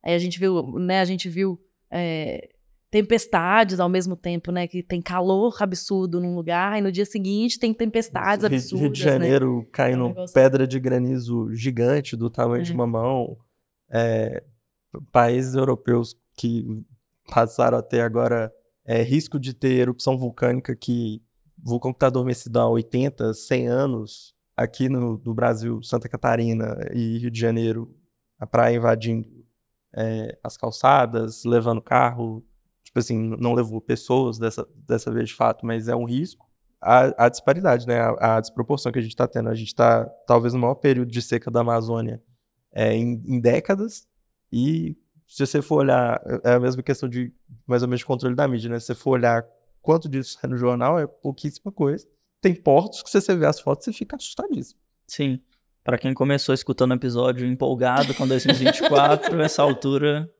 aí a gente viu, né, a gente viu é, tempestades ao mesmo tempo, né, que tem calor absurdo num lugar, e no dia seguinte tem tempestades Rio, absurdas, Rio de né. Janeiro né? caindo é um pedra de granizo gigante do tamanho é. de uma mão, é, países europeus que passaram até agora é, risco de ter erupção vulcânica que vulcão que está adormecido há 80, 100 anos, aqui no, no, Brasil, Santa Catarina e Rio de Janeiro, a praia invadindo é, as calçadas, levando carro, tipo assim, não levou pessoas dessa, dessa vez de fato, mas é um risco. A, a disparidade, né, a, a, desproporção que a gente está tendo, a gente está talvez no maior período de seca da Amazônia é, em, em décadas e se você for olhar, é a mesma questão de mais ou menos de controle da mídia, né? Se você for olhar quanto disso sai no jornal, é pouquíssima coisa. Tem portos que se você vê as fotos, você fica assustadíssimo. Sim. Para quem começou escutando o episódio empolgado com 2024, essa altura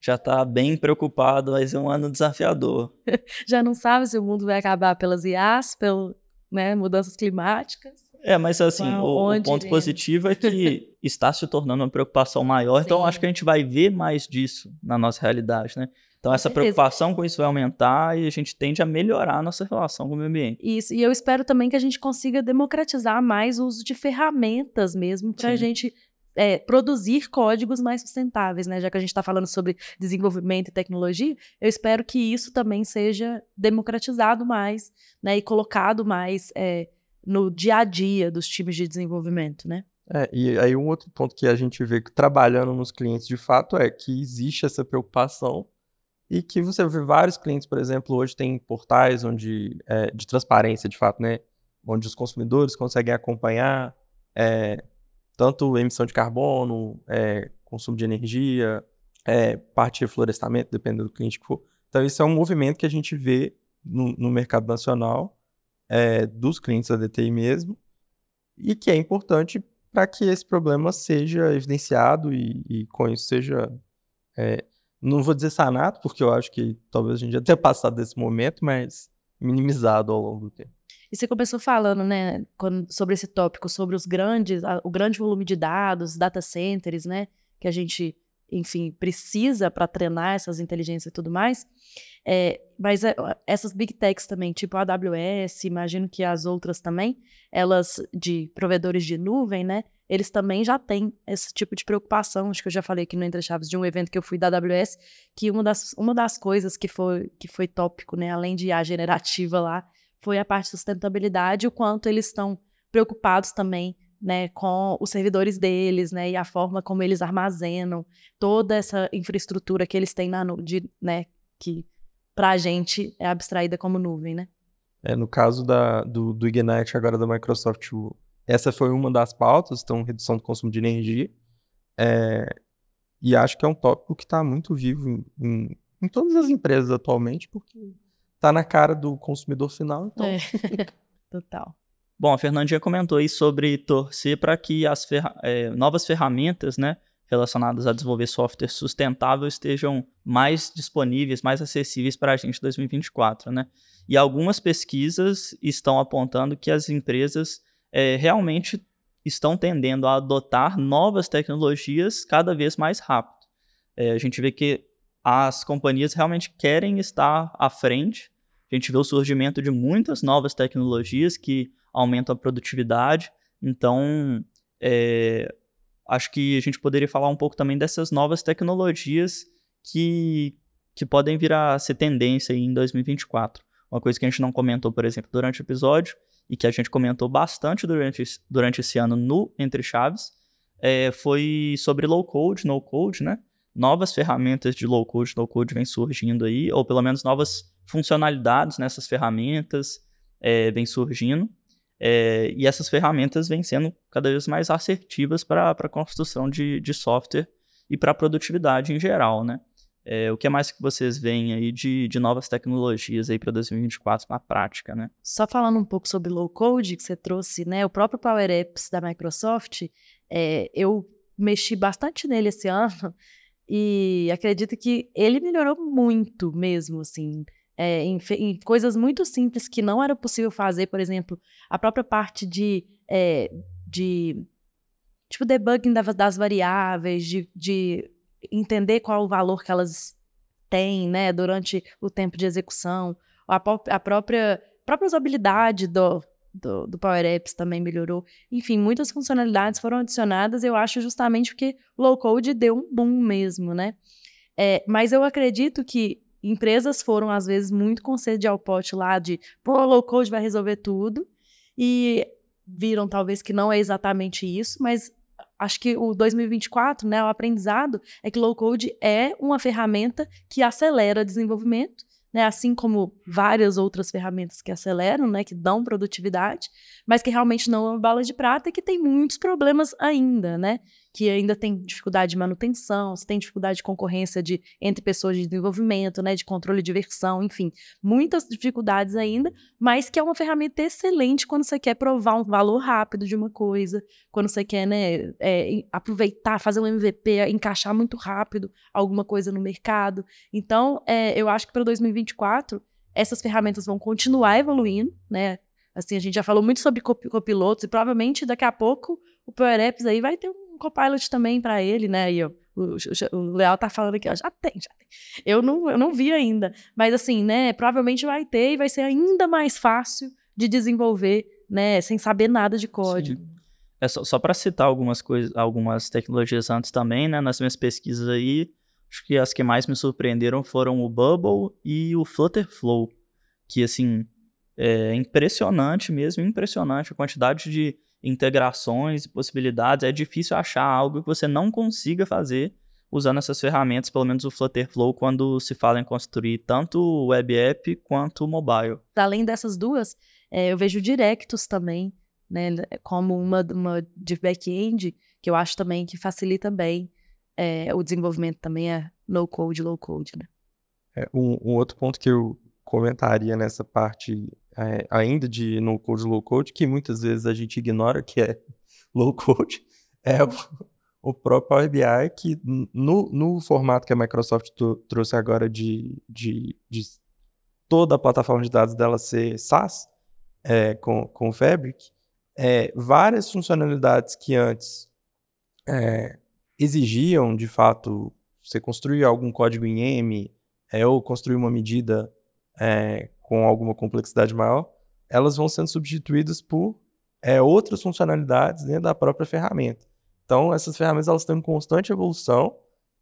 já está bem preocupado, vai ser um ano desafiador. já não sabe se o mundo vai acabar pelas IAs, pelas né, mudanças climáticas. É, mas assim, o, o, ponto positivo é que está se tornando uma preocupação maior, Sim. então acho que a gente vai ver mais disso na nossa realidade, né? Então, essa preocupação com isso vai aumentar e a gente tende a melhorar a nossa relação com o meio ambiente. Isso, e eu espero também que a gente consiga democratizar mais o uso de ferramentas mesmo para a gente é, produzir códigos mais sustentáveis, né? Já que a gente está falando sobre desenvolvimento e tecnologia, eu espero que isso também seja democratizado mais, né? E colocado mais é, no dia a dia dos times de desenvolvimento, né? É, e aí um outro ponto que a gente vê trabalhando nos clientes de fato é que existe essa preocupação e que você vê vários clientes, por exemplo, hoje tem portais onde é, de transparência, de fato, né, onde os consumidores conseguem acompanhar é, tanto emissão de carbono, é, consumo de energia, é, parte de reflorestamento, dependendo do cliente que for. Então, isso é um movimento que a gente vê no, no mercado nacional, é, dos clientes da DTI mesmo, e que é importante para que esse problema seja evidenciado e, e com isso seja é, não vou dizer sanado, porque eu acho que talvez a gente já tenha passado desse momento, mas minimizado ao longo do tempo. E você começou falando, né, sobre esse tópico, sobre os grandes, o grande volume de dados, data centers, né, que a gente, enfim, precisa para treinar essas inteligências e tudo mais. É, mas é, essas big techs também, tipo a AWS, imagino que as outras também, elas de provedores de nuvem, né, eles também já têm esse tipo de preocupação. Acho que eu já falei aqui no Entre Chaves de um evento que eu fui da AWS, que uma das, uma das coisas que foi, que foi tópico, né, além de a generativa lá, foi a parte de sustentabilidade, o quanto eles estão preocupados também né, com os servidores deles, né, e a forma como eles armazenam toda essa infraestrutura que eles têm na nuvem, né, que para a gente é abstraída como nuvem, né? É, no caso da, do, do Ignite agora da Microsoft, essa foi uma das pautas, então, redução do consumo de energia. É, e acho que é um tópico que está muito vivo em, em, em, todas as empresas atualmente, porque está na cara do consumidor final. Então... É. Total. Bom, a Fernandinha comentou aí sobre torcer para que as ferra é, novas ferramentas, né, relacionadas a desenvolver software sustentável estejam mais disponíveis, mais acessíveis para a gente em 2024, né? E algumas pesquisas estão apontando que as empresas é, realmente estão tendendo a adotar novas tecnologias cada vez mais rápido. É, a gente vê que as companhias realmente querem estar à frente. A gente vê o surgimento de muitas novas tecnologias que aumentam a produtividade. Então, é, acho que a gente poderia falar um pouco também dessas novas tecnologias que, que podem vir a ser tendência em 2024. Uma coisa que a gente não comentou, por exemplo, durante o episódio e que a gente comentou bastante durante, durante esse ano no Entre Chaves, é, foi sobre low code, no code, né? Novas ferramentas de low code, no code vêm surgindo aí, ou pelo menos novas funcionalidades nessas ferramentas é, vêm surgindo. É, e essas ferramentas vêm sendo cada vez mais assertivas para a construção de, de software e para a produtividade em geral, né? É, o que mais que vocês veem aí de, de novas tecnologias aí para 2024 na prática, né? Só falando um pouco sobre low code que você trouxe, né? O próprio Power Apps da Microsoft, é, eu mexi bastante nele esse ano e acredito que ele melhorou muito mesmo, assim. É, em, em, coisas muito simples que não era possível fazer, por exemplo, a própria parte de, é, de tipo, debugging das, das variáveis, de, de entender qual o valor que elas têm, né, durante o tempo de execução. A, a própria, própria usabilidade do, do, do, Power Apps também melhorou. Enfim, muitas funcionalidades foram adicionadas, eu acho, justamente porque low code deu um boom mesmo, né? É, mas eu acredito que empresas foram, às vezes, muito com sede ao pote lá de, pô, low code vai resolver tudo. E viram, talvez, que não é exatamente isso, mas acho que o 2024, né, o aprendizado é que low code é uma ferramenta que acelera desenvolvimento, né? Assim como várias outras ferramentas que aceleram, né? Que dão produtividade, mas que realmente não é uma bala de prata e que tem muitos problemas ainda, né? Que ainda tem dificuldade de manutenção, se tem dificuldade de concorrência de, entre pessoas de desenvolvimento, né? De controle de versão, enfim, muitas dificuldades ainda, mas que é uma ferramenta excelente quando você quer provar um valor rápido de uma coisa, quando você quer, né? É, aproveitar, fazer um MVP, encaixar muito rápido alguma coisa no mercado. Então, é, eu acho que para 2024 essas ferramentas vão continuar evoluindo, né? Assim, a gente já falou muito sobre cop copilotos e provavelmente daqui a pouco o Power Apps aí vai ter um copilot também para ele, né? E o, o, o Leal tá falando aqui, ó, já tem, já tem. Eu não, eu não vi ainda, mas assim, né? Provavelmente vai ter e vai ser ainda mais fácil de desenvolver, né? Sem saber nada de código. Sim. É só, só para citar algumas coisas, algumas tecnologias antes também, né? Nas minhas pesquisas aí, acho que as que mais me surpreenderam foram o Bubble e o Flutterflow, que assim é impressionante mesmo, impressionante a quantidade de integrações e possibilidades. É difícil achar algo que você não consiga fazer usando essas ferramentas, pelo menos o Flutterflow, quando se fala em construir tanto o web app quanto o mobile. Além dessas duas, é, eu vejo Directus também, né, como uma, uma de back-end, que eu acho também que facilita bem é, o desenvolvimento também é no code, low code, né? É, um, um, outro ponto que eu comentaria nessa parte é, ainda de no code, low code, que muitas vezes a gente ignora que é low code, é o, o próprio Power BI, que no, no formato que a Microsoft trouxe agora de, de, de, toda a plataforma de dados dela ser SaaS, é, com, com o Fabric, é, várias funcionalidades que antes é, exigiam, de fato, você construir algum código em M é, ou construir uma medida é, com alguma complexidade maior, elas vão sendo substituídas por é, outras funcionalidades dentro da própria ferramenta. Então, essas ferramentas elas estão em constante evolução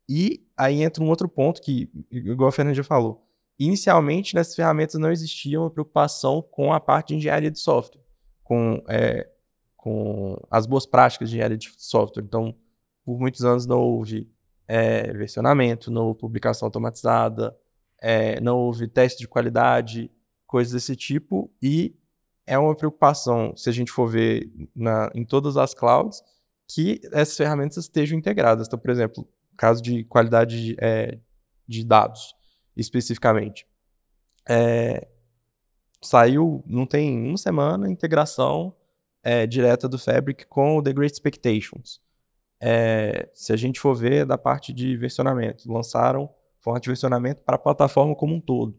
e aí entra um outro ponto que, igual a Fernanda falou, inicialmente nessas ferramentas não existia uma preocupação com a parte de engenharia de software, com, é, com as boas práticas de engenharia de software. Então, por muitos anos não houve é, versionamento, não houve publicação automatizada, é, não houve teste de qualidade, coisas desse tipo, e é uma preocupação, se a gente for ver na, em todas as clouds, que essas ferramentas estejam integradas. Então, por exemplo, caso de qualidade de, é, de dados, especificamente. É, saiu, não tem uma semana, integração é, direta do Fabric com o The Great Expectations. É, se a gente for ver da parte de versionamento, lançaram forma de versionamento para a plataforma como um todo,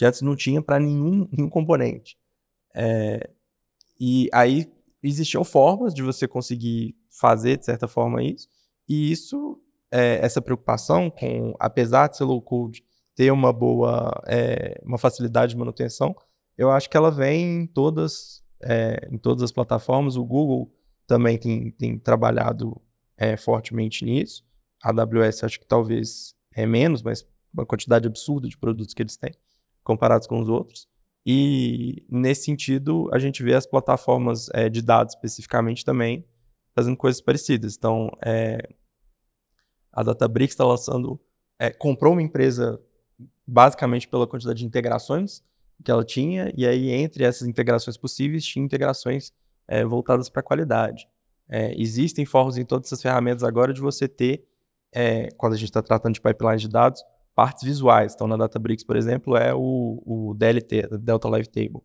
que antes não tinha para nenhum, nenhum componente. É, e aí existiam formas de você conseguir fazer, de certa forma, isso, e isso, é, essa preocupação com, apesar de ser low code, ter uma boa, é, uma facilidade de manutenção, eu acho que ela vem em todas, é, em todas as plataformas. O Google também tem, tem trabalhado é, fortemente nisso. A AWS acho que talvez é menos, mas uma quantidade absurda de produtos que eles têm comparados com os outros. E nesse sentido, a gente vê as plataformas é, de dados especificamente também fazendo coisas parecidas. Então, é, a Databricks está lançando, é, comprou uma empresa basicamente pela quantidade de integrações que ela tinha, e aí entre essas integrações possíveis, tinha integrações é, voltadas para a qualidade. É, existem formas em todas essas ferramentas agora de você ter, é, quando a gente está tratando de pipelines de dados, partes visuais. Então, na Databricks, por exemplo, é o, o DLT, Delta Live Table.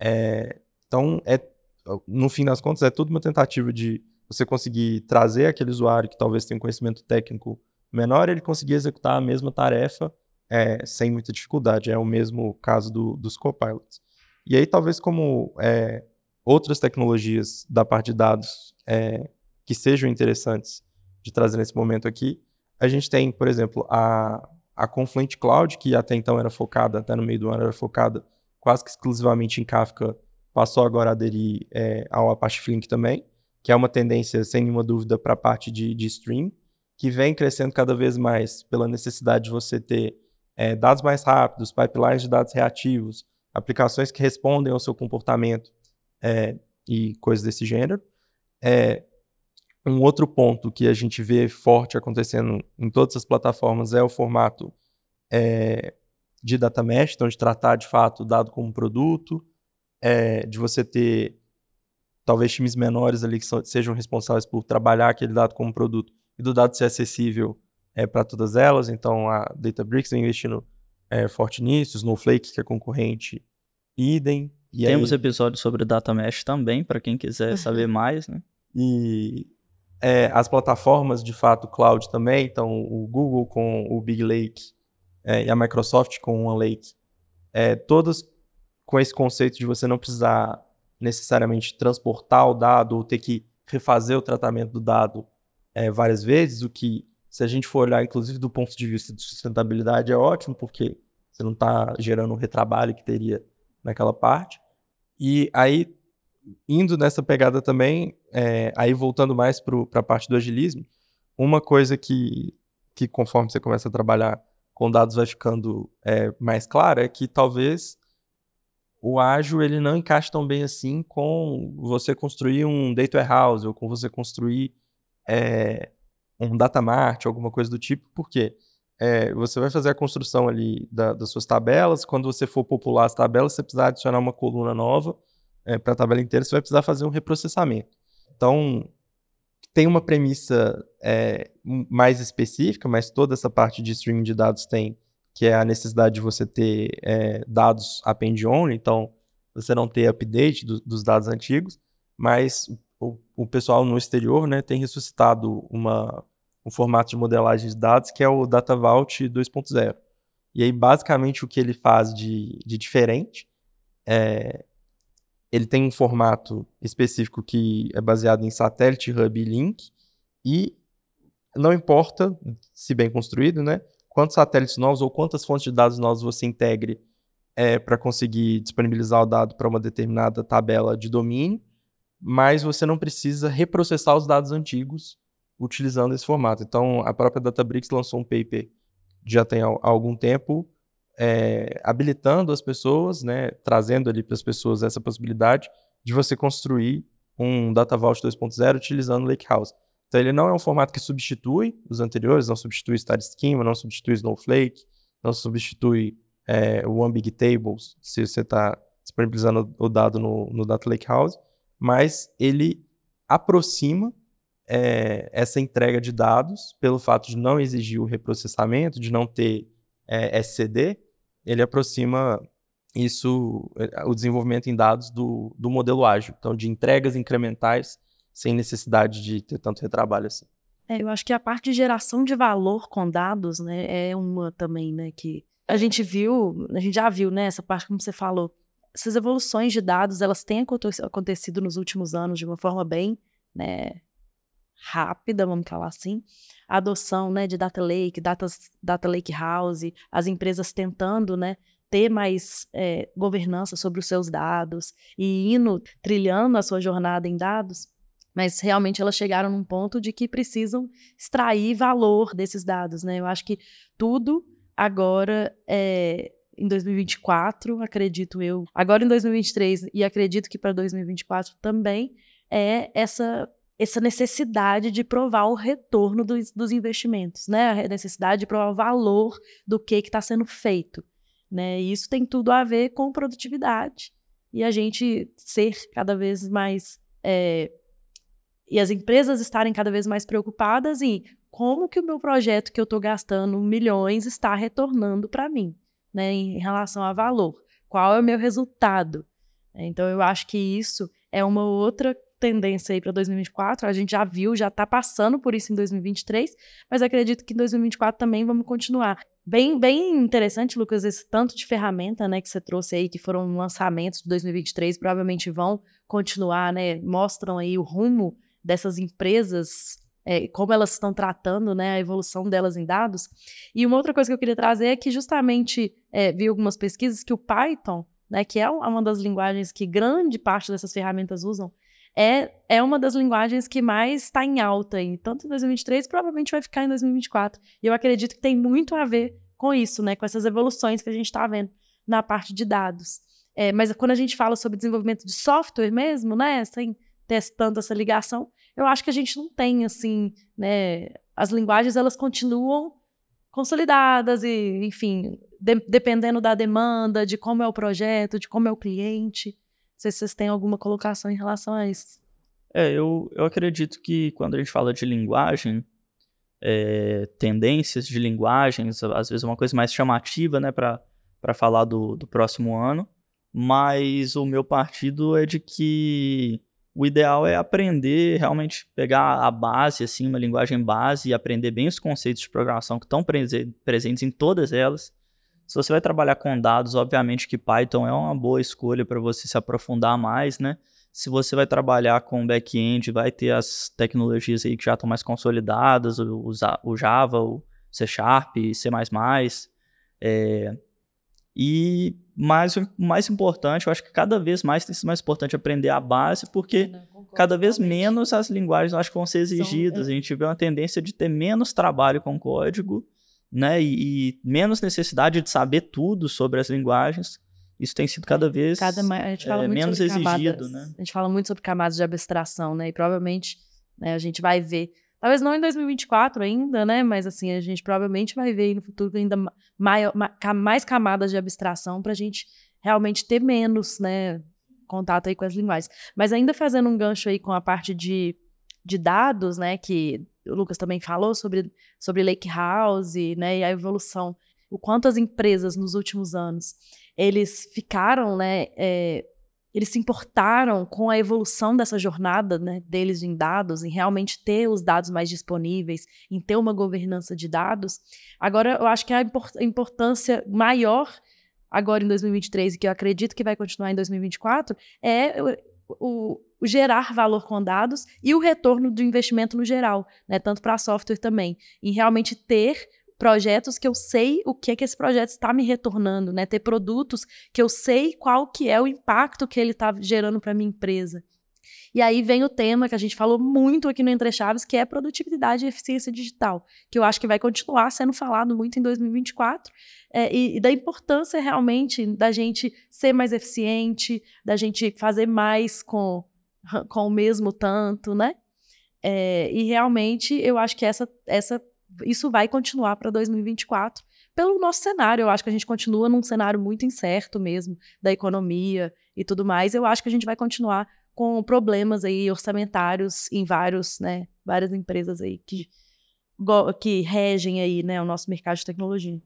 É, então, é, no fim das contas, é tudo uma tentativa de você conseguir trazer aquele usuário que talvez tenha um conhecimento técnico menor, ele conseguir executar a mesma tarefa é, sem muita dificuldade. É o mesmo caso do, dos copilots. E aí, talvez como é, outras tecnologias da parte de dados é, que sejam interessantes de trazer nesse momento aqui. A gente tem, por exemplo, a, a Confluent Cloud, que até então era focada, até no meio do ano era focada quase que exclusivamente em Kafka, passou agora a aderir é, ao Apache Flink também, que é uma tendência, sem nenhuma dúvida, para a parte de, de stream, que vem crescendo cada vez mais pela necessidade de você ter é, dados mais rápidos, pipelines de dados reativos, aplicações que respondem ao seu comportamento é, e coisas desse gênero. É, um outro ponto que a gente vê forte acontecendo em todas as plataformas é o formato é, de data mesh, então de tratar de fato o dado como produto, é, de você ter talvez times menores ali que são, sejam responsáveis por trabalhar aquele dado como produto e do dado ser acessível é, para todas elas. Então a Databricks está investindo é, forte nisso, Snowflake, que é concorrente, idem. Temos aí... episódios sobre Data Mesh também, para quem quiser uhum. saber mais, né? E é, as plataformas, de fato, cloud também, então o Google com o Big Lake é, e a Microsoft com o OneLake, é, todas com esse conceito de você não precisar necessariamente transportar o dado ou ter que refazer o tratamento do dado é, várias vezes, o que, se a gente for olhar, inclusive, do ponto de vista de sustentabilidade, é ótimo, porque você não está gerando o retrabalho que teria naquela parte. E aí, indo nessa pegada também, é, aí voltando mais para a parte do agilismo, uma coisa que, que conforme você começa a trabalhar com dados vai ficando é, mais clara é que talvez o ágil ele não encaixa tão bem assim com você construir um data warehouse ou com você construir é, um data mart, alguma coisa do tipo, porque é, você vai fazer a construção ali da, das suas tabelas, quando você for popular as tabelas, você precisar adicionar uma coluna nova é, para a tabela inteira, você vai precisar fazer um reprocessamento. Então, tem uma premissa é, mais específica, mas toda essa parte de streaming de dados tem que é a necessidade de você ter é, dados append only, então você não ter update do, dos dados antigos, mas o, o, pessoal no exterior né, tem ressuscitado uma, um formato de modelagem de dados que é o Data Vault 2.0. E aí, basicamente, o que ele faz de, de diferente é ele tem um formato específico que é baseado em satélite, hub e link, e não importa, se bem construído, né, quantos satélites novos ou quantas fontes de dados novos você integre é, para conseguir disponibilizar o dado para uma determinada tabela de domínio, mas você não precisa reprocessar os dados antigos utilizando esse formato. Então, a própria Databricks lançou um paper já tem há algum tempo é, habilitando as pessoas, né, trazendo ali para as pessoas essa possibilidade de você construir um Data Vault 2.0 utilizando Lakehouse. Então ele não é um formato que substitui os anteriores, não substitui Star Schema, não substitui Snowflake, não substitui é, o One Big Tables, se você está disponibilizando o dado no, no Data Lakehouse, mas ele aproxima é, essa entrega de dados pelo fato de não exigir o reprocessamento, de não ter é, SCD, ele aproxima isso, é, o desenvolvimento em dados do, do modelo ágil, então de entregas incrementais sem necessidade de ter tanto retrabalho assim. É, eu acho que a parte de geração de valor com dados, né, é uma também, né, que a gente viu, a gente já viu, né, essa parte como você falou, essas evoluções de dados, elas têm acontecido nos últimos anos de uma forma bem, né, rápida, vamos falar assim, a adoção, né, de data lake, data, data lake house, as empresas tentando, né, ter mais é, governança sobre os seus dados e indo trilhando a sua jornada em dados, mas realmente elas chegaram num ponto de que precisam extrair valor desses dados, né? Eu acho que tudo agora é, em 2024, acredito eu, agora em 2023 e acredito que para 2024 também é essa essa necessidade de provar o retorno dos, dos investimentos, né? A necessidade de provar o valor do que está sendo feito, né? E isso tem tudo a ver com produtividade e a gente ser cada vez mais é, e as empresas estarem cada vez mais preocupadas em como que o meu projeto que eu estou gastando milhões está retornando para mim, né, em relação a valor. Qual é o meu resultado? Então, eu acho que isso é uma outra tendência aí para 2024. A gente já viu, já está passando por isso em 2023, mas acredito que em 2024 também vamos continuar. Bem, bem interessante, Lucas, esse tanto de ferramenta, né, que você trouxe aí, que foram lançamentos de 2023, provavelmente vão continuar, né, mostram aí o rumo dessas empresas, é, como elas estão tratando né, a evolução delas em dados. E uma outra coisa que eu queria trazer é que justamente é, vi algumas pesquisas que o Python, né, que é uma das linguagens que grande parte dessas ferramentas usam, é, é uma das linguagens que mais está em alta, aí, tanto em 2023, provavelmente vai ficar em 2024. E eu acredito que tem muito a ver com isso, né, com essas evoluções que a gente está vendo na parte de dados. É, mas quando a gente fala sobre desenvolvimento de software mesmo, né, sem testando essa ligação, eu acho que a gente não tem, assim, né? As linguagens, elas continuam consolidadas e, enfim, de, dependendo da demanda, de como é o projeto, de como é o cliente. Sei se vocês têm alguma colocação em relação a isso. É, eu, eu acredito que quando a gente fala de linguagem, é, tendências de linguagens, às vezes uma coisa mais chamativa, né, para falar do, do próximo ano, mas o meu partido é de que o ideal é aprender, realmente pegar a base, assim, uma linguagem base e aprender bem os conceitos de programação que estão presentes em todas elas. Se você vai trabalhar com dados, obviamente que Python é uma boa escolha para você se aprofundar mais, né? Se você vai trabalhar com back-end, vai ter as tecnologias aí que já estão mais consolidadas, o, o Java, o C Sharp, C++. É, e mais, o mais importante, eu acho que cada vez mais tem sido mais importante aprender a base, porque Não, cada vez menos as linguagens eu acho que vão ser exigidas. São, é... A gente vê uma tendência de ter menos trabalho com código, né? E, e, menos necessidade de saber tudo sobre as linguagens isso tem sido cada vez cada, a gente fala é, muito menos exigido, camadas, né? A gente fala muito sobre camadas de abstração, né? E provavelmente né, a gente vai ver, talvez não em 2024 ainda, né? Mas assim, a gente provavelmente vai ver no futuro ainda maior, mais camadas de abstração para a gente realmente ter menos, né? Contato aí com as linguagens. Mas ainda fazendo um gancho aí com a parte de, de dados, né? Que o Lucas também falou sobre, sobre Lake House, né? E a evolução. O quanto as empresas nos últimos anos eles ficaram, né, é, eles se importaram com a evolução dessa jornada né, deles em dados, em realmente ter os dados mais disponíveis, em ter uma governança de dados. Agora, eu acho que a importância maior agora em 2023 e que eu acredito que vai continuar em 2024 é o, o, o gerar valor com dados e o retorno do investimento no geral, né, tanto para software também, em realmente ter projetos que eu sei o que é que esse projeto está me retornando, né? Ter produtos que eu sei qual que é o impacto que ele está gerando para minha empresa. E aí vem o tema que a gente falou muito aqui no Entre Chaves, que é produtividade e eficiência digital, que eu acho que vai continuar sendo falado muito em 2024, é, e, e, da importância realmente da gente ser mais eficiente, da gente fazer mais com, com o mesmo tanto, né? É, e realmente eu acho que essa, essa isso vai continuar para 2024 pelo nosso cenário. Eu acho que a gente continua num cenário muito incerto mesmo da economia e tudo mais. Eu acho que a gente vai continuar com problemas aí orçamentários em vários, né, várias empresas aí que que regem aí, né, o nosso mercado de tecnologia.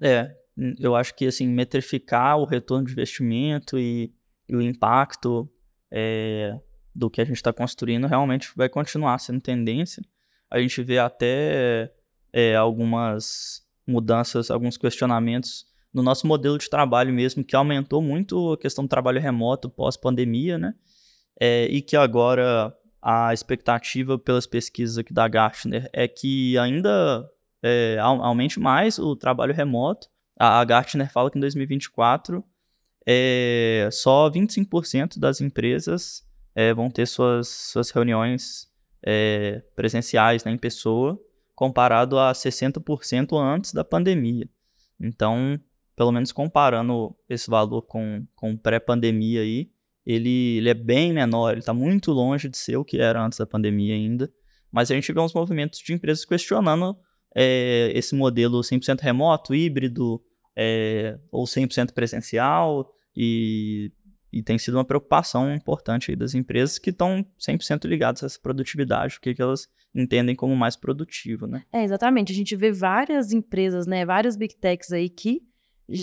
É, eu acho que assim metrificar o retorno de investimento e, e o impacto é, do que a gente está construindo realmente vai continuar sendo tendência a gente vê até é, algumas mudanças, alguns questionamentos no nosso modelo de trabalho mesmo, que aumentou muito a questão do trabalho remoto pós-pandemia, né? É, e que agora a expectativa pelas pesquisas aqui da Gartner é que ainda é, aumente mais o trabalho remoto. A, a Gartner fala que em 2024 é, só 25% das empresas é, vão ter suas, suas reuniões é, presenciais né, em pessoa, comparado a 60% antes da pandemia. Então, pelo menos comparando esse valor com, com pré-pandemia aí, ele, ele é bem menor, ele está muito longe de ser o que era antes da pandemia ainda. Mas a gente vê uns movimentos de empresas questionando é, esse modelo 100% remoto, híbrido, é, ou 100% presencial, e e tem sido uma preocupação importante das empresas que estão 100% ligadas a essa produtividade, o que, elas entendem como mais produtivo, né? É, exatamente. A gente vê várias empresas, né, várias big techs aí que,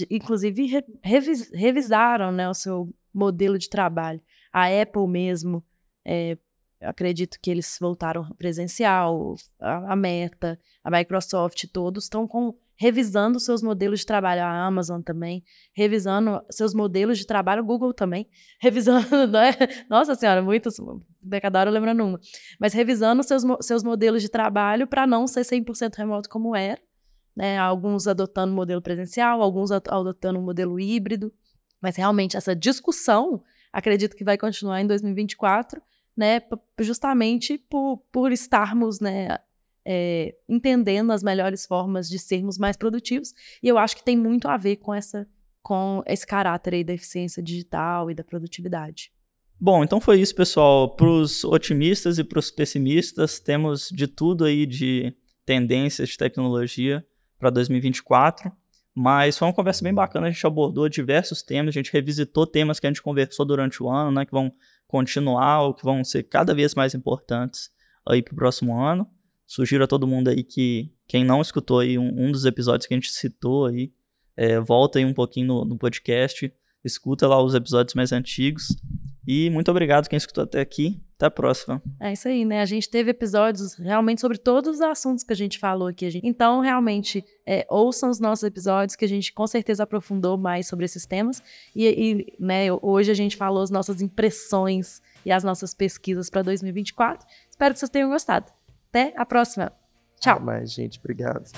inclusive, re revis revisaram né, o seu modelo de trabalho. A Apple mesmo, é, acredito que eles voltaram presencial, a, a Meta, a Microsoft, todos estão com revisando seus modelos de trabalho, a Amazon também, revisando seus modelos de trabalho, o Google também, revisando, né? Nossa Senhora, muitos, cada hora lembrando uma, mas revisando seus, seus modelos de trabalho para não ser 100% remoto como era, né? Alguns adotando modelo presencial, alguns adotando modelo híbrido, mas realmente essa discussão, acredito que vai continuar em 2024, né? Justamente por, por estarmos, né? É, entendendo as melhores formas de sermos mais produtivos. E eu acho que tem muito a ver com essa com esse caráter aí da eficiência digital e da produtividade. Bom, então foi isso, pessoal. Para os otimistas e para os pessimistas, temos de tudo aí de tendências de tecnologia para 2024. Mas foi uma conversa bem bacana, a gente abordou diversos temas, a gente revisitou temas que a gente conversou durante o ano, né, que vão continuar ou que vão ser cada vez mais importantes aí para o próximo ano. Sugiro a todo mundo aí que quem não escutou aí um, um dos episódios que a gente citou aí, é, volta aí um pouquinho no, no podcast, escuta lá os episódios mais antigos. E muito obrigado quem escutou até aqui. Até a próxima. É isso aí, né? A gente teve episódios realmente sobre todos os assuntos que a gente falou aqui. Então, realmente, é, ouçam os nossos episódios, que a gente com certeza aprofundou mais sobre esses temas. E, e né, hoje a gente falou as nossas impressões e as nossas pesquisas para 2024. Espero que vocês tenham gostado. Até a próxima. Tchau. Mais, gente. Obrigado.